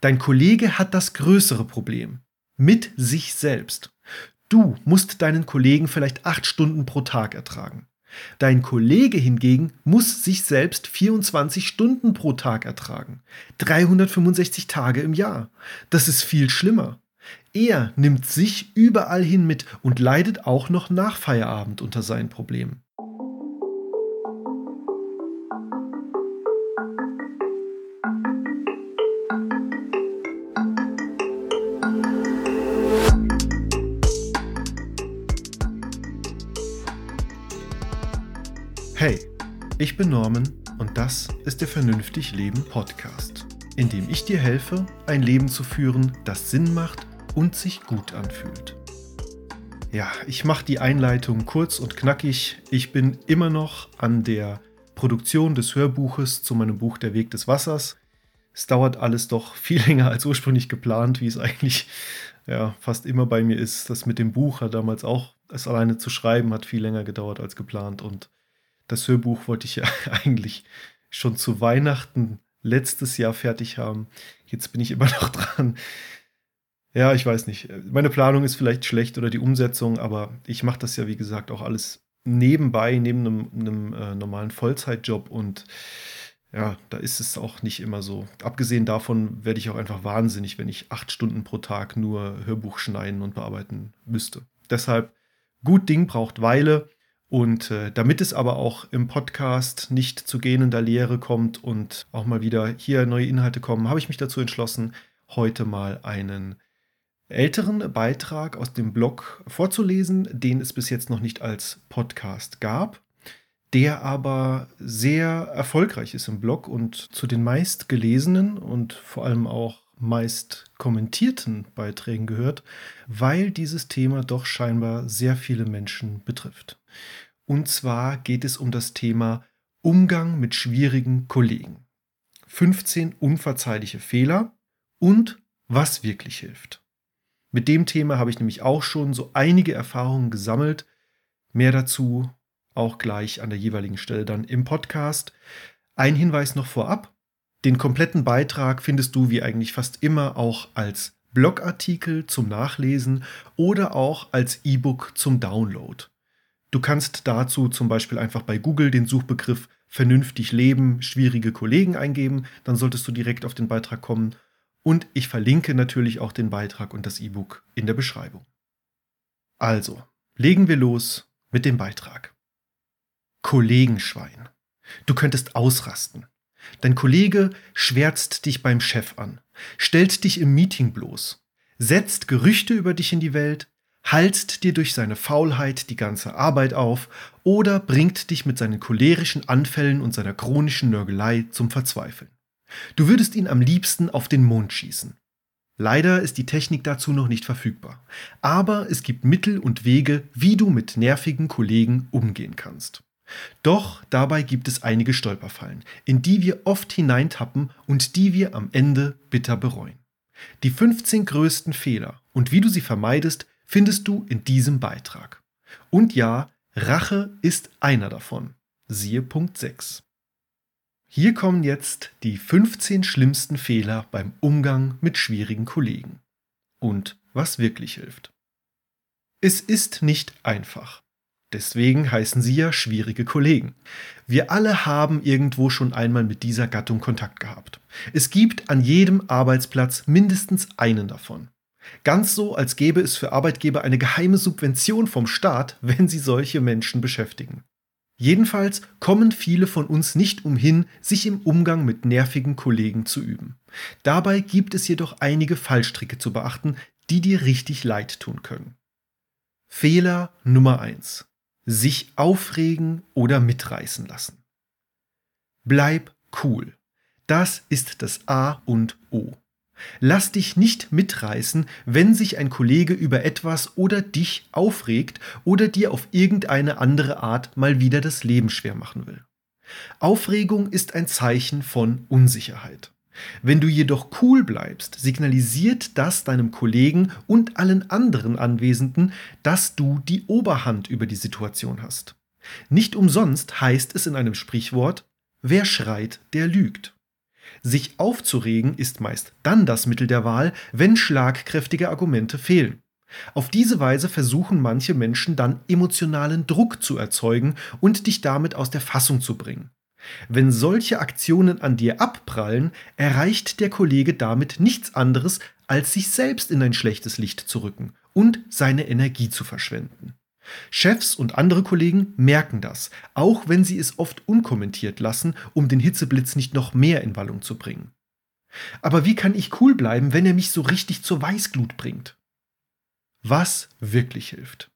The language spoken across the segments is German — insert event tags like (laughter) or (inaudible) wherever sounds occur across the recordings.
Dein Kollege hat das größere Problem. Mit sich selbst. Du musst deinen Kollegen vielleicht acht Stunden pro Tag ertragen. Dein Kollege hingegen muss sich selbst 24 Stunden pro Tag ertragen. 365 Tage im Jahr. Das ist viel schlimmer. Er nimmt sich überall hin mit und leidet auch noch nach Feierabend unter seinen Problemen. Ich bin Norman und das ist der Vernünftig Leben Podcast, in dem ich dir helfe, ein Leben zu führen, das Sinn macht und sich gut anfühlt. Ja, ich mache die Einleitung kurz und knackig. Ich bin immer noch an der Produktion des Hörbuches zu meinem Buch Der Weg des Wassers. Es dauert alles doch (laughs) viel länger als ursprünglich geplant, wie es eigentlich ja, fast immer bei mir ist. Das mit dem Buch hat damals auch, es alleine zu schreiben, hat viel länger gedauert als geplant und das Hörbuch wollte ich ja (laughs) eigentlich schon zu Weihnachten letztes Jahr fertig haben. Jetzt bin ich immer (laughs) noch dran. Ja, ich weiß nicht. Meine Planung ist vielleicht schlecht oder die Umsetzung, aber ich mache das ja, wie gesagt, auch alles nebenbei, neben einem, einem äh, normalen Vollzeitjob und ja, da ist es auch nicht immer so. Abgesehen davon werde ich auch einfach wahnsinnig, wenn ich acht Stunden pro Tag nur Hörbuch schneiden und bearbeiten müsste. Deshalb, gut Ding braucht Weile. Und äh, damit es aber auch im Podcast nicht zu gähnender Lehre kommt und auch mal wieder hier neue Inhalte kommen, habe ich mich dazu entschlossen, heute mal einen älteren Beitrag aus dem Blog vorzulesen, den es bis jetzt noch nicht als Podcast gab, der aber sehr erfolgreich ist im Blog und zu den meistgelesenen und vor allem auch meist kommentierten Beiträgen gehört, weil dieses Thema doch scheinbar sehr viele Menschen betrifft. Und zwar geht es um das Thema Umgang mit schwierigen Kollegen. 15 unverzeihliche Fehler und was wirklich hilft. Mit dem Thema habe ich nämlich auch schon so einige Erfahrungen gesammelt. Mehr dazu auch gleich an der jeweiligen Stelle dann im Podcast. Ein Hinweis noch vorab. Den kompletten Beitrag findest du wie eigentlich fast immer auch als Blogartikel zum Nachlesen oder auch als E-Book zum Download. Du kannst dazu zum Beispiel einfach bei Google den Suchbegriff vernünftig leben, schwierige Kollegen eingeben, dann solltest du direkt auf den Beitrag kommen. Und ich verlinke natürlich auch den Beitrag und das E-Book in der Beschreibung. Also, legen wir los mit dem Beitrag. Kollegenschwein. Du könntest ausrasten. Dein Kollege schwärzt dich beim Chef an, stellt dich im Meeting bloß, setzt Gerüchte über dich in die Welt, halst dir durch seine Faulheit die ganze Arbeit auf oder bringt dich mit seinen cholerischen Anfällen und seiner chronischen Nörgelei zum Verzweifeln. Du würdest ihn am liebsten auf den Mond schießen. Leider ist die Technik dazu noch nicht verfügbar, aber es gibt Mittel und Wege, wie du mit nervigen Kollegen umgehen kannst. Doch dabei gibt es einige Stolperfallen, in die wir oft hineintappen und die wir am Ende bitter bereuen. Die 15 größten Fehler und wie du sie vermeidest, findest du in diesem Beitrag. Und ja, Rache ist einer davon. Siehe Punkt 6. Hier kommen jetzt die 15 schlimmsten Fehler beim Umgang mit schwierigen Kollegen. Und was wirklich hilft. Es ist nicht einfach. Deswegen heißen sie ja schwierige Kollegen. Wir alle haben irgendwo schon einmal mit dieser Gattung Kontakt gehabt. Es gibt an jedem Arbeitsplatz mindestens einen davon. Ganz so, als gäbe es für Arbeitgeber eine geheime Subvention vom Staat, wenn sie solche Menschen beschäftigen. Jedenfalls kommen viele von uns nicht umhin, sich im Umgang mit nervigen Kollegen zu üben. Dabei gibt es jedoch einige Fallstricke zu beachten, die dir richtig leid tun können. Fehler Nummer 1 sich aufregen oder mitreißen lassen. Bleib cool. Das ist das A und O. Lass dich nicht mitreißen, wenn sich ein Kollege über etwas oder dich aufregt oder dir auf irgendeine andere Art mal wieder das Leben schwer machen will. Aufregung ist ein Zeichen von Unsicherheit. Wenn du jedoch cool bleibst, signalisiert das deinem Kollegen und allen anderen Anwesenden, dass du die Oberhand über die Situation hast. Nicht umsonst heißt es in einem Sprichwort, wer schreit, der lügt. Sich aufzuregen ist meist dann das Mittel der Wahl, wenn schlagkräftige Argumente fehlen. Auf diese Weise versuchen manche Menschen dann emotionalen Druck zu erzeugen und dich damit aus der Fassung zu bringen. Wenn solche Aktionen an dir abprallen, erreicht der Kollege damit nichts anderes, als sich selbst in ein schlechtes Licht zu rücken und seine Energie zu verschwenden. Chefs und andere Kollegen merken das, auch wenn sie es oft unkommentiert lassen, um den Hitzeblitz nicht noch mehr in Wallung zu bringen. Aber wie kann ich cool bleiben, wenn er mich so richtig zur Weißglut bringt? Was wirklich hilft.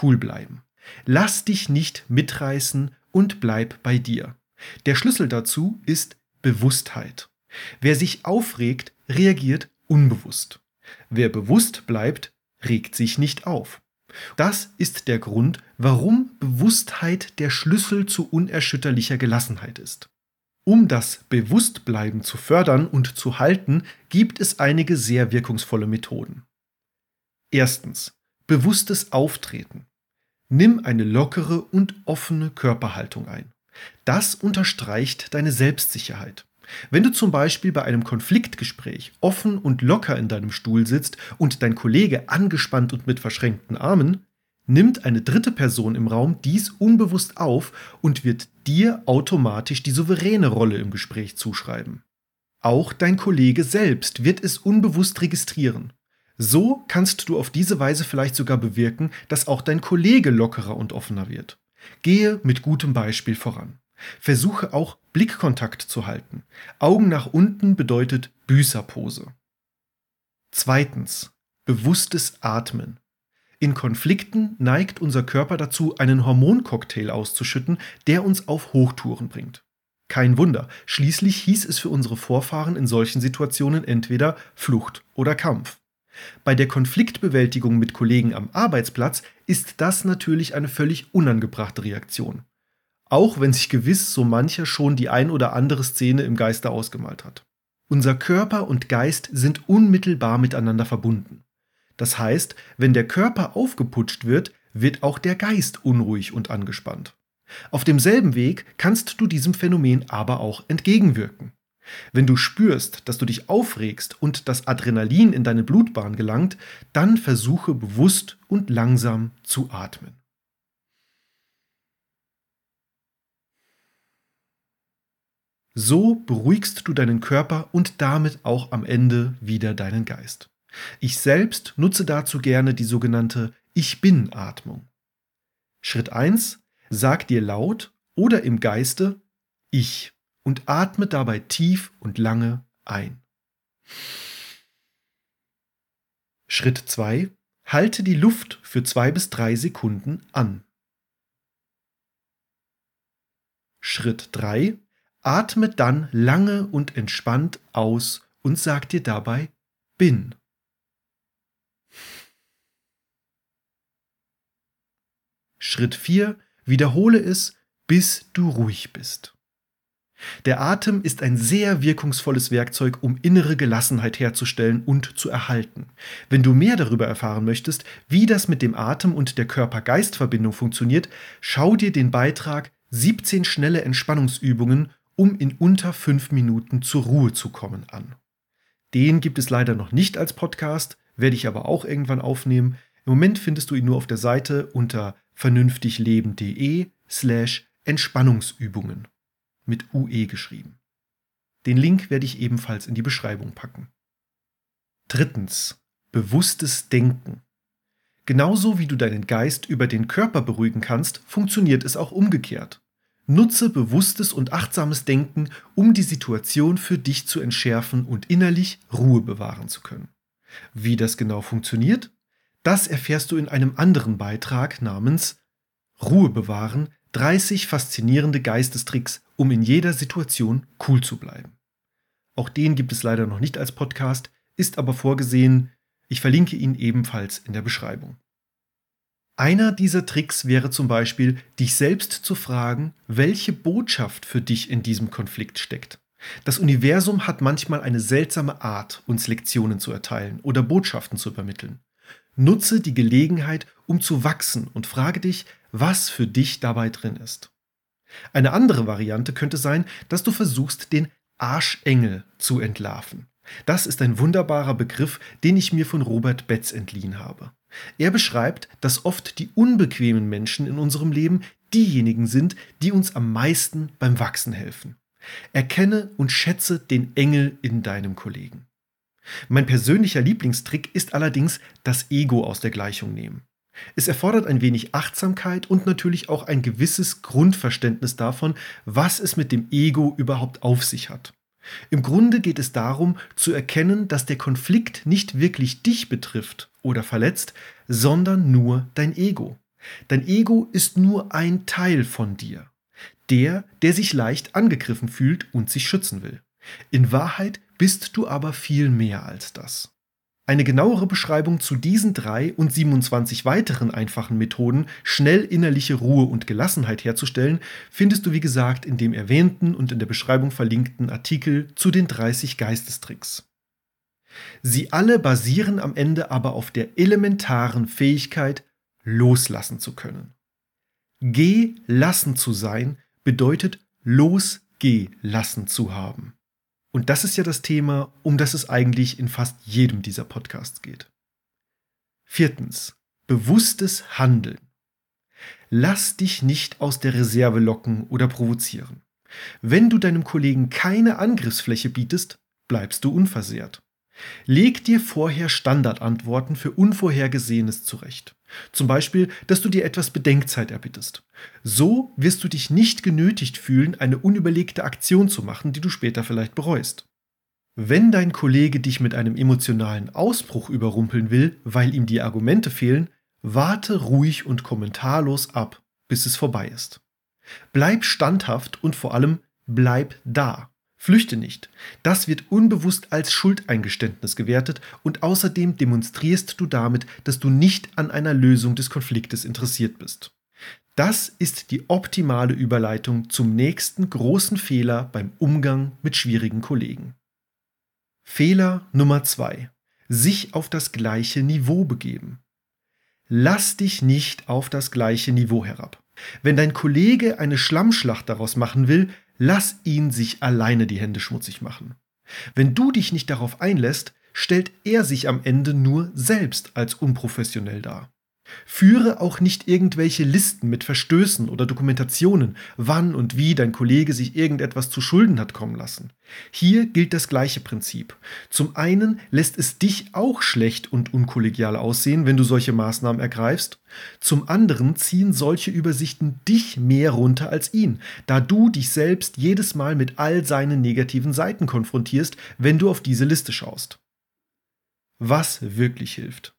Cool bleiben. Lass dich nicht mitreißen und bleib bei dir. Der Schlüssel dazu ist Bewusstheit. Wer sich aufregt, reagiert unbewusst. Wer bewusst bleibt, regt sich nicht auf. Das ist der Grund, warum Bewusstheit der Schlüssel zu unerschütterlicher Gelassenheit ist. Um das Bewusstbleiben zu fördern und zu halten, gibt es einige sehr wirkungsvolle Methoden. Erstens. Bewusstes Auftreten. Nimm eine lockere und offene Körperhaltung ein. Das unterstreicht deine Selbstsicherheit. Wenn du zum Beispiel bei einem Konfliktgespräch offen und locker in deinem Stuhl sitzt und dein Kollege angespannt und mit verschränkten Armen, nimmt eine dritte Person im Raum dies unbewusst auf und wird dir automatisch die souveräne Rolle im Gespräch zuschreiben. Auch dein Kollege selbst wird es unbewusst registrieren. So kannst du auf diese Weise vielleicht sogar bewirken, dass auch dein Kollege lockerer und offener wird. Gehe mit gutem Beispiel voran. Versuche auch Blickkontakt zu halten. Augen nach unten bedeutet Büßerpose. Zweitens. Bewusstes Atmen. In Konflikten neigt unser Körper dazu, einen Hormoncocktail auszuschütten, der uns auf Hochtouren bringt. Kein Wunder, schließlich hieß es für unsere Vorfahren in solchen Situationen entweder Flucht oder Kampf. Bei der Konfliktbewältigung mit Kollegen am Arbeitsplatz ist das natürlich eine völlig unangebrachte Reaktion. Auch wenn sich gewiss so mancher schon die ein oder andere Szene im Geiste ausgemalt hat. Unser Körper und Geist sind unmittelbar miteinander verbunden. Das heißt, wenn der Körper aufgeputscht wird, wird auch der Geist unruhig und angespannt. Auf demselben Weg kannst du diesem Phänomen aber auch entgegenwirken. Wenn du spürst, dass du dich aufregst und das Adrenalin in deine Blutbahn gelangt, dann versuche bewusst und langsam zu atmen. So beruhigst du deinen Körper und damit auch am Ende wieder deinen Geist. Ich selbst nutze dazu gerne die sogenannte Ich bin Atmung. Schritt 1. Sag dir laut oder im Geiste Ich und atme dabei tief und lange ein. Schritt 2. Halte die Luft für zwei bis drei Sekunden an. Schritt 3. Atme dann lange und entspannt aus und sag dir dabei bin. Schritt 4. Wiederhole es, bis du ruhig bist. Der Atem ist ein sehr wirkungsvolles Werkzeug, um innere Gelassenheit herzustellen und zu erhalten. Wenn du mehr darüber erfahren möchtest, wie das mit dem Atem und der Körper-Geist-Verbindung funktioniert, schau dir den Beitrag 17 schnelle Entspannungsübungen um in unter fünf Minuten zur Ruhe zu kommen an. Den gibt es leider noch nicht als Podcast, werde ich aber auch irgendwann aufnehmen. Im Moment findest du ihn nur auf der Seite unter vernünftigleben.de slash Entspannungsübungen mit UE geschrieben. Den Link werde ich ebenfalls in die Beschreibung packen. Drittens. Bewusstes Denken. Genauso wie du deinen Geist über den Körper beruhigen kannst, funktioniert es auch umgekehrt. Nutze bewusstes und achtsames Denken, um die Situation für dich zu entschärfen und innerlich Ruhe bewahren zu können. Wie das genau funktioniert, das erfährst du in einem anderen Beitrag namens Ruhe bewahren, 30 faszinierende Geistestricks, um in jeder Situation cool zu bleiben. Auch den gibt es leider noch nicht als Podcast, ist aber vorgesehen, ich verlinke ihn ebenfalls in der Beschreibung. Einer dieser Tricks wäre zum Beispiel, dich selbst zu fragen, welche Botschaft für dich in diesem Konflikt steckt. Das Universum hat manchmal eine seltsame Art, uns Lektionen zu erteilen oder Botschaften zu übermitteln. Nutze die Gelegenheit, um zu wachsen und frage dich, was für dich dabei drin ist. Eine andere Variante könnte sein, dass du versuchst, den Arschengel zu entlarven. Das ist ein wunderbarer Begriff, den ich mir von Robert Betz entliehen habe. Er beschreibt, dass oft die unbequemen Menschen in unserem Leben diejenigen sind, die uns am meisten beim Wachsen helfen. Erkenne und schätze den Engel in deinem Kollegen. Mein persönlicher Lieblingstrick ist allerdings das Ego aus der Gleichung nehmen. Es erfordert ein wenig Achtsamkeit und natürlich auch ein gewisses Grundverständnis davon, was es mit dem Ego überhaupt auf sich hat. Im Grunde geht es darum, zu erkennen, dass der Konflikt nicht wirklich dich betrifft oder verletzt, sondern nur dein Ego. Dein Ego ist nur ein Teil von dir. Der, der sich leicht angegriffen fühlt und sich schützen will. In Wahrheit bist du aber viel mehr als das. Eine genauere Beschreibung zu diesen drei und 27 weiteren einfachen Methoden, schnell innerliche Ruhe und Gelassenheit herzustellen, findest du wie gesagt in dem erwähnten und in der Beschreibung verlinkten Artikel zu den 30 Geistestricks. Sie alle basieren am Ende aber auf der elementaren Fähigkeit, loslassen zu können. Gelassen zu sein bedeutet losgelassen zu haben. Und das ist ja das Thema, um das es eigentlich in fast jedem dieser Podcasts geht. Viertens. Bewusstes Handeln. Lass dich nicht aus der Reserve locken oder provozieren. Wenn du deinem Kollegen keine Angriffsfläche bietest, bleibst du unversehrt. Leg dir vorher Standardantworten für Unvorhergesehenes zurecht. Zum Beispiel, dass du dir etwas Bedenkzeit erbittest. So wirst du dich nicht genötigt fühlen, eine unüberlegte Aktion zu machen, die du später vielleicht bereust. Wenn dein Kollege dich mit einem emotionalen Ausbruch überrumpeln will, weil ihm die Argumente fehlen, warte ruhig und kommentarlos ab, bis es vorbei ist. Bleib standhaft und vor allem bleib da. Flüchte nicht. Das wird unbewusst als Schuldeingeständnis gewertet und außerdem demonstrierst du damit, dass du nicht an einer Lösung des Konfliktes interessiert bist. Das ist die optimale Überleitung zum nächsten großen Fehler beim Umgang mit schwierigen Kollegen. Fehler Nummer zwei: Sich auf das gleiche Niveau begeben. Lass dich nicht auf das gleiche Niveau herab. Wenn dein Kollege eine Schlammschlacht daraus machen will, Lass ihn sich alleine die Hände schmutzig machen. Wenn du dich nicht darauf einlässt, stellt er sich am Ende nur selbst als unprofessionell dar. Führe auch nicht irgendwelche Listen mit Verstößen oder Dokumentationen, wann und wie dein Kollege sich irgendetwas zu Schulden hat kommen lassen. Hier gilt das gleiche Prinzip. Zum einen lässt es dich auch schlecht und unkollegial aussehen, wenn du solche Maßnahmen ergreifst. Zum anderen ziehen solche Übersichten dich mehr runter als ihn, da du dich selbst jedes Mal mit all seinen negativen Seiten konfrontierst, wenn du auf diese Liste schaust. Was wirklich hilft.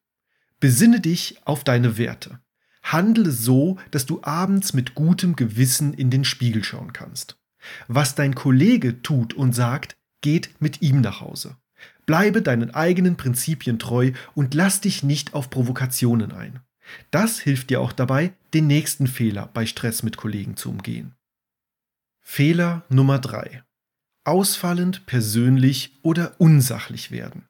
Besinne dich auf deine Werte. Handle so, dass du abends mit gutem Gewissen in den Spiegel schauen kannst. Was dein Kollege tut und sagt, geht mit ihm nach Hause. Bleibe deinen eigenen Prinzipien treu und lass dich nicht auf Provokationen ein. Das hilft dir auch dabei, den nächsten Fehler bei Stress mit Kollegen zu umgehen. Fehler Nummer 3. Ausfallend, persönlich oder unsachlich werden.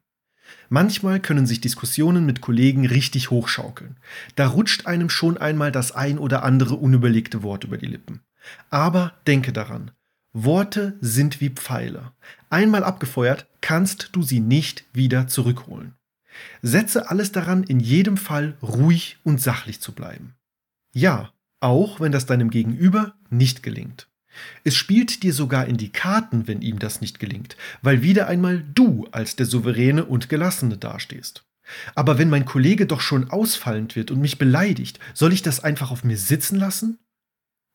Manchmal können sich Diskussionen mit Kollegen richtig hochschaukeln. Da rutscht einem schon einmal das ein oder andere unüberlegte Wort über die Lippen. Aber denke daran, Worte sind wie Pfeile. Einmal abgefeuert, kannst du sie nicht wieder zurückholen. Setze alles daran, in jedem Fall ruhig und sachlich zu bleiben. Ja, auch wenn das deinem Gegenüber nicht gelingt. Es spielt dir sogar in die Karten, wenn ihm das nicht gelingt, weil wieder einmal du als der Souveräne und Gelassene dastehst. Aber wenn mein Kollege doch schon ausfallend wird und mich beleidigt, soll ich das einfach auf mir sitzen lassen?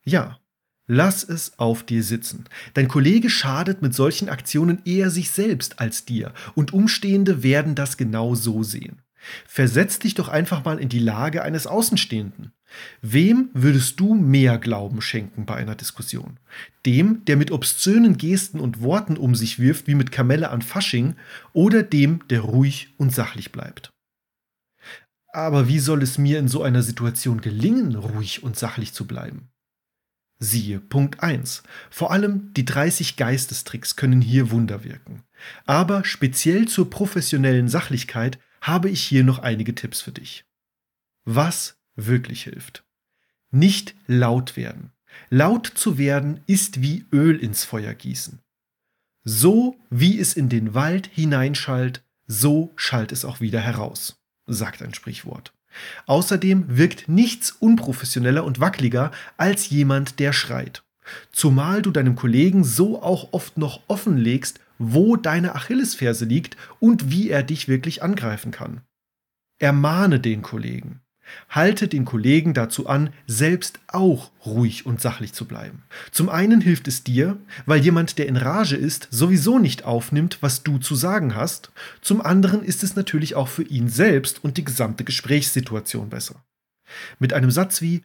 Ja, lass es auf dir sitzen. Dein Kollege schadet mit solchen Aktionen eher sich selbst als dir, und Umstehende werden das genau so sehen. Versetz dich doch einfach mal in die Lage eines Außenstehenden. Wem würdest du mehr Glauben schenken bei einer Diskussion? Dem, der mit obszönen Gesten und Worten um sich wirft wie mit Kamelle an Fasching, oder dem, der ruhig und sachlich bleibt? Aber wie soll es mir in so einer Situation gelingen, ruhig und sachlich zu bleiben? Siehe Punkt 1. Vor allem die 30 Geistestricks können hier Wunder wirken. Aber speziell zur professionellen Sachlichkeit habe ich hier noch einige Tipps für dich. Was wirklich hilft. Nicht laut werden. Laut zu werden ist wie Öl ins Feuer gießen. So wie es in den Wald hineinschallt, so schallt es auch wieder heraus, sagt ein Sprichwort. Außerdem wirkt nichts unprofessioneller und wackeliger als jemand, der schreit. Zumal du deinem Kollegen so auch oft noch offenlegst, wo deine Achillesferse liegt und wie er dich wirklich angreifen kann. Ermahne den Kollegen. Halte den Kollegen dazu an, selbst auch ruhig und sachlich zu bleiben. Zum einen hilft es dir, weil jemand, der in Rage ist, sowieso nicht aufnimmt, was du zu sagen hast. Zum anderen ist es natürlich auch für ihn selbst und die gesamte Gesprächssituation besser. Mit einem Satz wie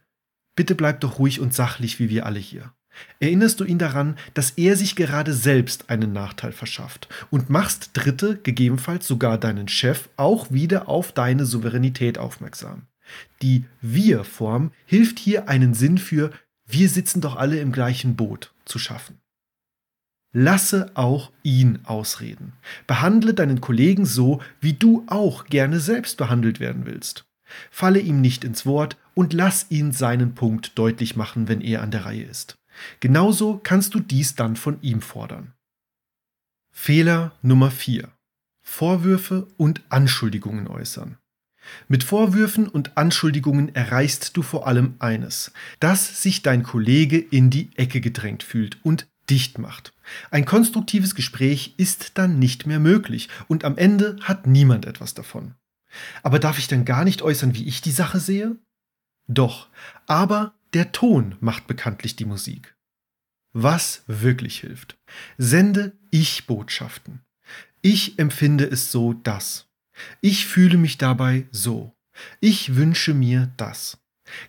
Bitte bleib doch ruhig und sachlich wie wir alle hier. Erinnerst du ihn daran, dass er sich gerade selbst einen Nachteil verschafft und machst Dritte, gegebenenfalls sogar deinen Chef, auch wieder auf deine Souveränität aufmerksam. Die Wir-Form hilft hier einen Sinn für wir sitzen doch alle im gleichen Boot zu schaffen. Lasse auch ihn ausreden. Behandle deinen Kollegen so, wie du auch gerne selbst behandelt werden willst. Falle ihm nicht ins Wort und lass ihn seinen Punkt deutlich machen, wenn er an der Reihe ist. Genauso kannst du dies dann von ihm fordern. Fehler Nummer 4. Vorwürfe und Anschuldigungen äußern. Mit Vorwürfen und Anschuldigungen erreichst du vor allem eines, dass sich dein Kollege in die Ecke gedrängt fühlt und dicht macht. Ein konstruktives Gespräch ist dann nicht mehr möglich und am Ende hat niemand etwas davon. Aber darf ich dann gar nicht äußern, wie ich die Sache sehe? Doch, aber der Ton macht bekanntlich die Musik. Was wirklich hilft. Sende Ich-Botschaften. Ich empfinde es so, dass. Ich fühle mich dabei so. Ich wünsche mir das.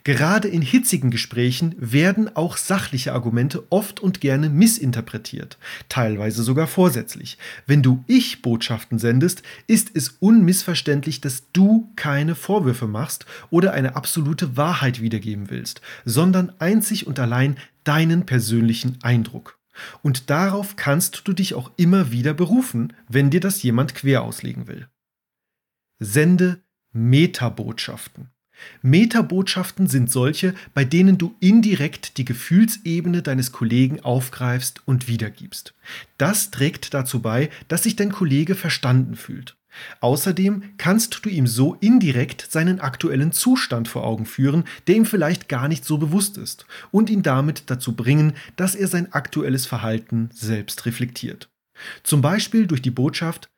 Gerade in hitzigen Gesprächen werden auch sachliche Argumente oft und gerne missinterpretiert, teilweise sogar vorsätzlich. Wenn du Ich-Botschaften sendest, ist es unmissverständlich, dass du keine Vorwürfe machst oder eine absolute Wahrheit wiedergeben willst, sondern einzig und allein deinen persönlichen Eindruck. Und darauf kannst du dich auch immer wieder berufen, wenn dir das jemand quer auslegen will. Sende Metabotschaften. Metabotschaften sind solche, bei denen du indirekt die Gefühlsebene deines Kollegen aufgreifst und wiedergibst. Das trägt dazu bei, dass sich dein Kollege verstanden fühlt. Außerdem kannst du ihm so indirekt seinen aktuellen Zustand vor Augen führen, der ihm vielleicht gar nicht so bewusst ist, und ihn damit dazu bringen, dass er sein aktuelles Verhalten selbst reflektiert. Zum Beispiel durch die Botschaft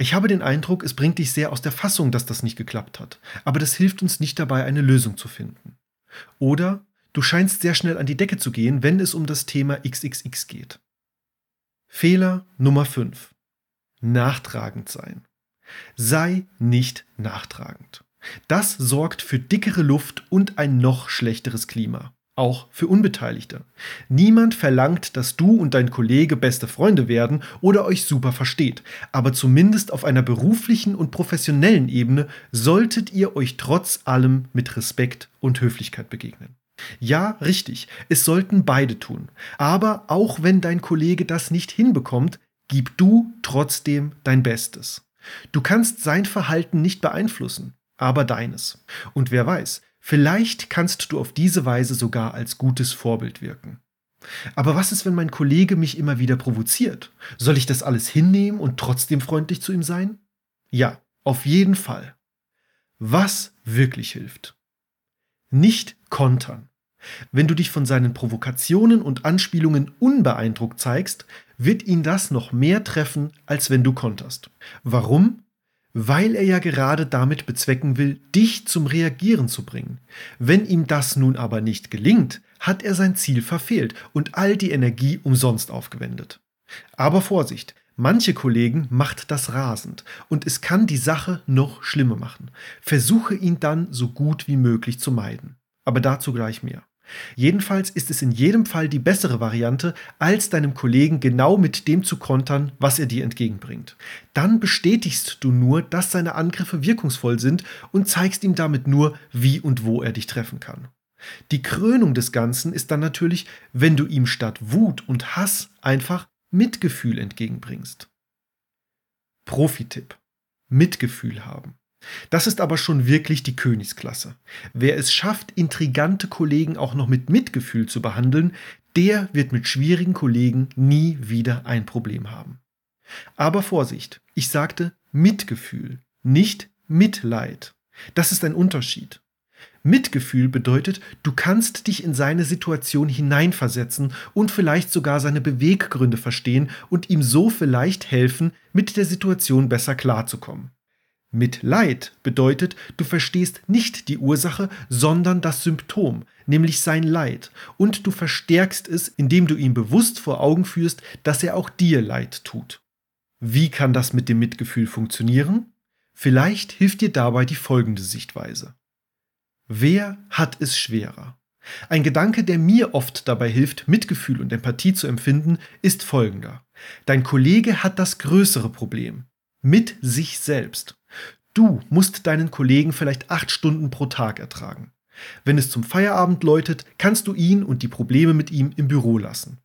ich habe den Eindruck, es bringt dich sehr aus der Fassung, dass das nicht geklappt hat, aber das hilft uns nicht dabei, eine Lösung zu finden. Oder du scheinst sehr schnell an die Decke zu gehen, wenn es um das Thema XXX geht. Fehler Nummer 5. Nachtragend sein. Sei nicht nachtragend. Das sorgt für dickere Luft und ein noch schlechteres Klima auch für Unbeteiligte. Niemand verlangt, dass du und dein Kollege beste Freunde werden oder euch super versteht, aber zumindest auf einer beruflichen und professionellen Ebene solltet ihr euch trotz allem mit Respekt und Höflichkeit begegnen. Ja, richtig, es sollten beide tun, aber auch wenn dein Kollege das nicht hinbekommt, gib du trotzdem dein Bestes. Du kannst sein Verhalten nicht beeinflussen, aber deines. Und wer weiß, Vielleicht kannst du auf diese Weise sogar als gutes Vorbild wirken. Aber was ist, wenn mein Kollege mich immer wieder provoziert? Soll ich das alles hinnehmen und trotzdem freundlich zu ihm sein? Ja, auf jeden Fall. Was wirklich hilft? Nicht kontern. Wenn du dich von seinen Provokationen und Anspielungen unbeeindruckt zeigst, wird ihn das noch mehr treffen, als wenn du konterst. Warum? Weil er ja gerade damit bezwecken will, dich zum Reagieren zu bringen. Wenn ihm das nun aber nicht gelingt, hat er sein Ziel verfehlt und all die Energie umsonst aufgewendet. Aber Vorsicht, manche Kollegen macht das rasend und es kann die Sache noch schlimmer machen. Versuche ihn dann so gut wie möglich zu meiden. Aber dazu gleich mehr. Jedenfalls ist es in jedem Fall die bessere Variante, als deinem Kollegen genau mit dem zu kontern, was er dir entgegenbringt. Dann bestätigst du nur, dass seine Angriffe wirkungsvoll sind und zeigst ihm damit nur, wie und wo er dich treffen kann. Die Krönung des Ganzen ist dann natürlich, wenn du ihm statt Wut und Hass einfach Mitgefühl entgegenbringst. Profi-Tipp. Mitgefühl haben. Das ist aber schon wirklich die Königsklasse. Wer es schafft, intrigante Kollegen auch noch mit Mitgefühl zu behandeln, der wird mit schwierigen Kollegen nie wieder ein Problem haben. Aber Vorsicht, ich sagte Mitgefühl, nicht Mitleid. Das ist ein Unterschied. Mitgefühl bedeutet, du kannst dich in seine Situation hineinversetzen und vielleicht sogar seine Beweggründe verstehen und ihm so vielleicht helfen, mit der Situation besser klarzukommen. Mitleid bedeutet, du verstehst nicht die Ursache, sondern das Symptom, nämlich sein Leid, und du verstärkst es, indem du ihm bewusst vor Augen führst, dass er auch dir Leid tut. Wie kann das mit dem Mitgefühl funktionieren? Vielleicht hilft dir dabei die folgende Sichtweise. Wer hat es schwerer? Ein Gedanke, der mir oft dabei hilft, Mitgefühl und Empathie zu empfinden, ist folgender. Dein Kollege hat das größere Problem. Mit sich selbst. Du musst deinen Kollegen vielleicht acht Stunden pro Tag ertragen. Wenn es zum Feierabend läutet, kannst du ihn und die Probleme mit ihm im Büro lassen.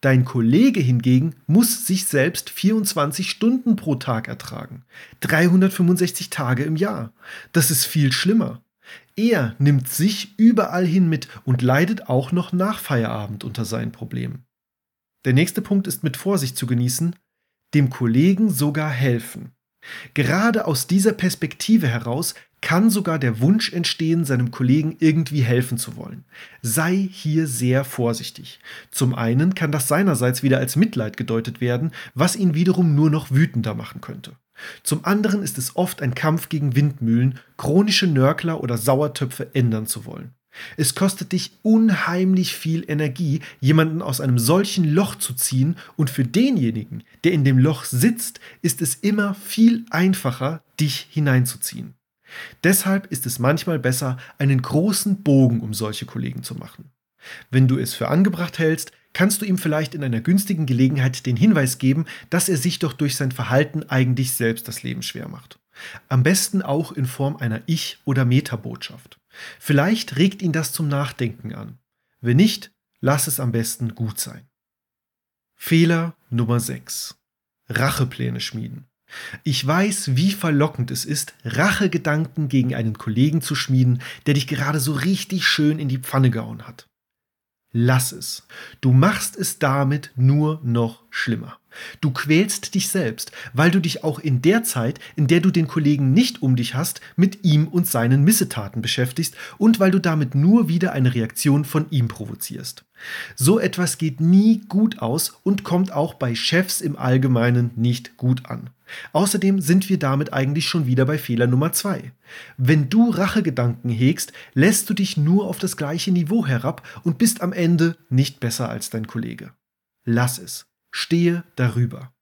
Dein Kollege hingegen muss sich selbst 24 Stunden pro Tag ertragen. 365 Tage im Jahr. Das ist viel schlimmer. Er nimmt sich überall hin mit und leidet auch noch nach Feierabend unter seinen Problemen. Der nächste Punkt ist mit Vorsicht zu genießen, dem Kollegen sogar helfen. Gerade aus dieser Perspektive heraus kann sogar der Wunsch entstehen, seinem Kollegen irgendwie helfen zu wollen. Sei hier sehr vorsichtig. Zum einen kann das seinerseits wieder als Mitleid gedeutet werden, was ihn wiederum nur noch wütender machen könnte. Zum anderen ist es oft ein Kampf gegen Windmühlen, chronische Nörgler oder Sauertöpfe ändern zu wollen. Es kostet dich unheimlich viel Energie, jemanden aus einem solchen Loch zu ziehen, und für denjenigen, der in dem Loch sitzt, ist es immer viel einfacher, dich hineinzuziehen. Deshalb ist es manchmal besser, einen großen Bogen um solche Kollegen zu machen. Wenn du es für angebracht hältst, kannst du ihm vielleicht in einer günstigen Gelegenheit den Hinweis geben, dass er sich doch durch sein Verhalten eigentlich selbst das Leben schwer macht. Am besten auch in Form einer Ich- oder Metabotschaft. Vielleicht regt ihn das zum Nachdenken an. Wenn nicht, lass es am besten gut sein. Fehler Nummer 6. Rachepläne schmieden. Ich weiß, wie verlockend es ist, Rachegedanken gegen einen Kollegen zu schmieden, der dich gerade so richtig schön in die Pfanne gehauen hat. Lass es. Du machst es damit nur noch schlimmer. Du quälst dich selbst, weil du dich auch in der Zeit, in der du den Kollegen nicht um dich hast, mit ihm und seinen Missetaten beschäftigst und weil du damit nur wieder eine Reaktion von ihm provozierst. So etwas geht nie gut aus und kommt auch bei Chefs im Allgemeinen nicht gut an. Außerdem sind wir damit eigentlich schon wieder bei Fehler Nummer zwei. Wenn du Rachegedanken hegst, lässt du dich nur auf das gleiche Niveau herab und bist am Ende nicht besser als dein Kollege. Lass es. Stehe darüber.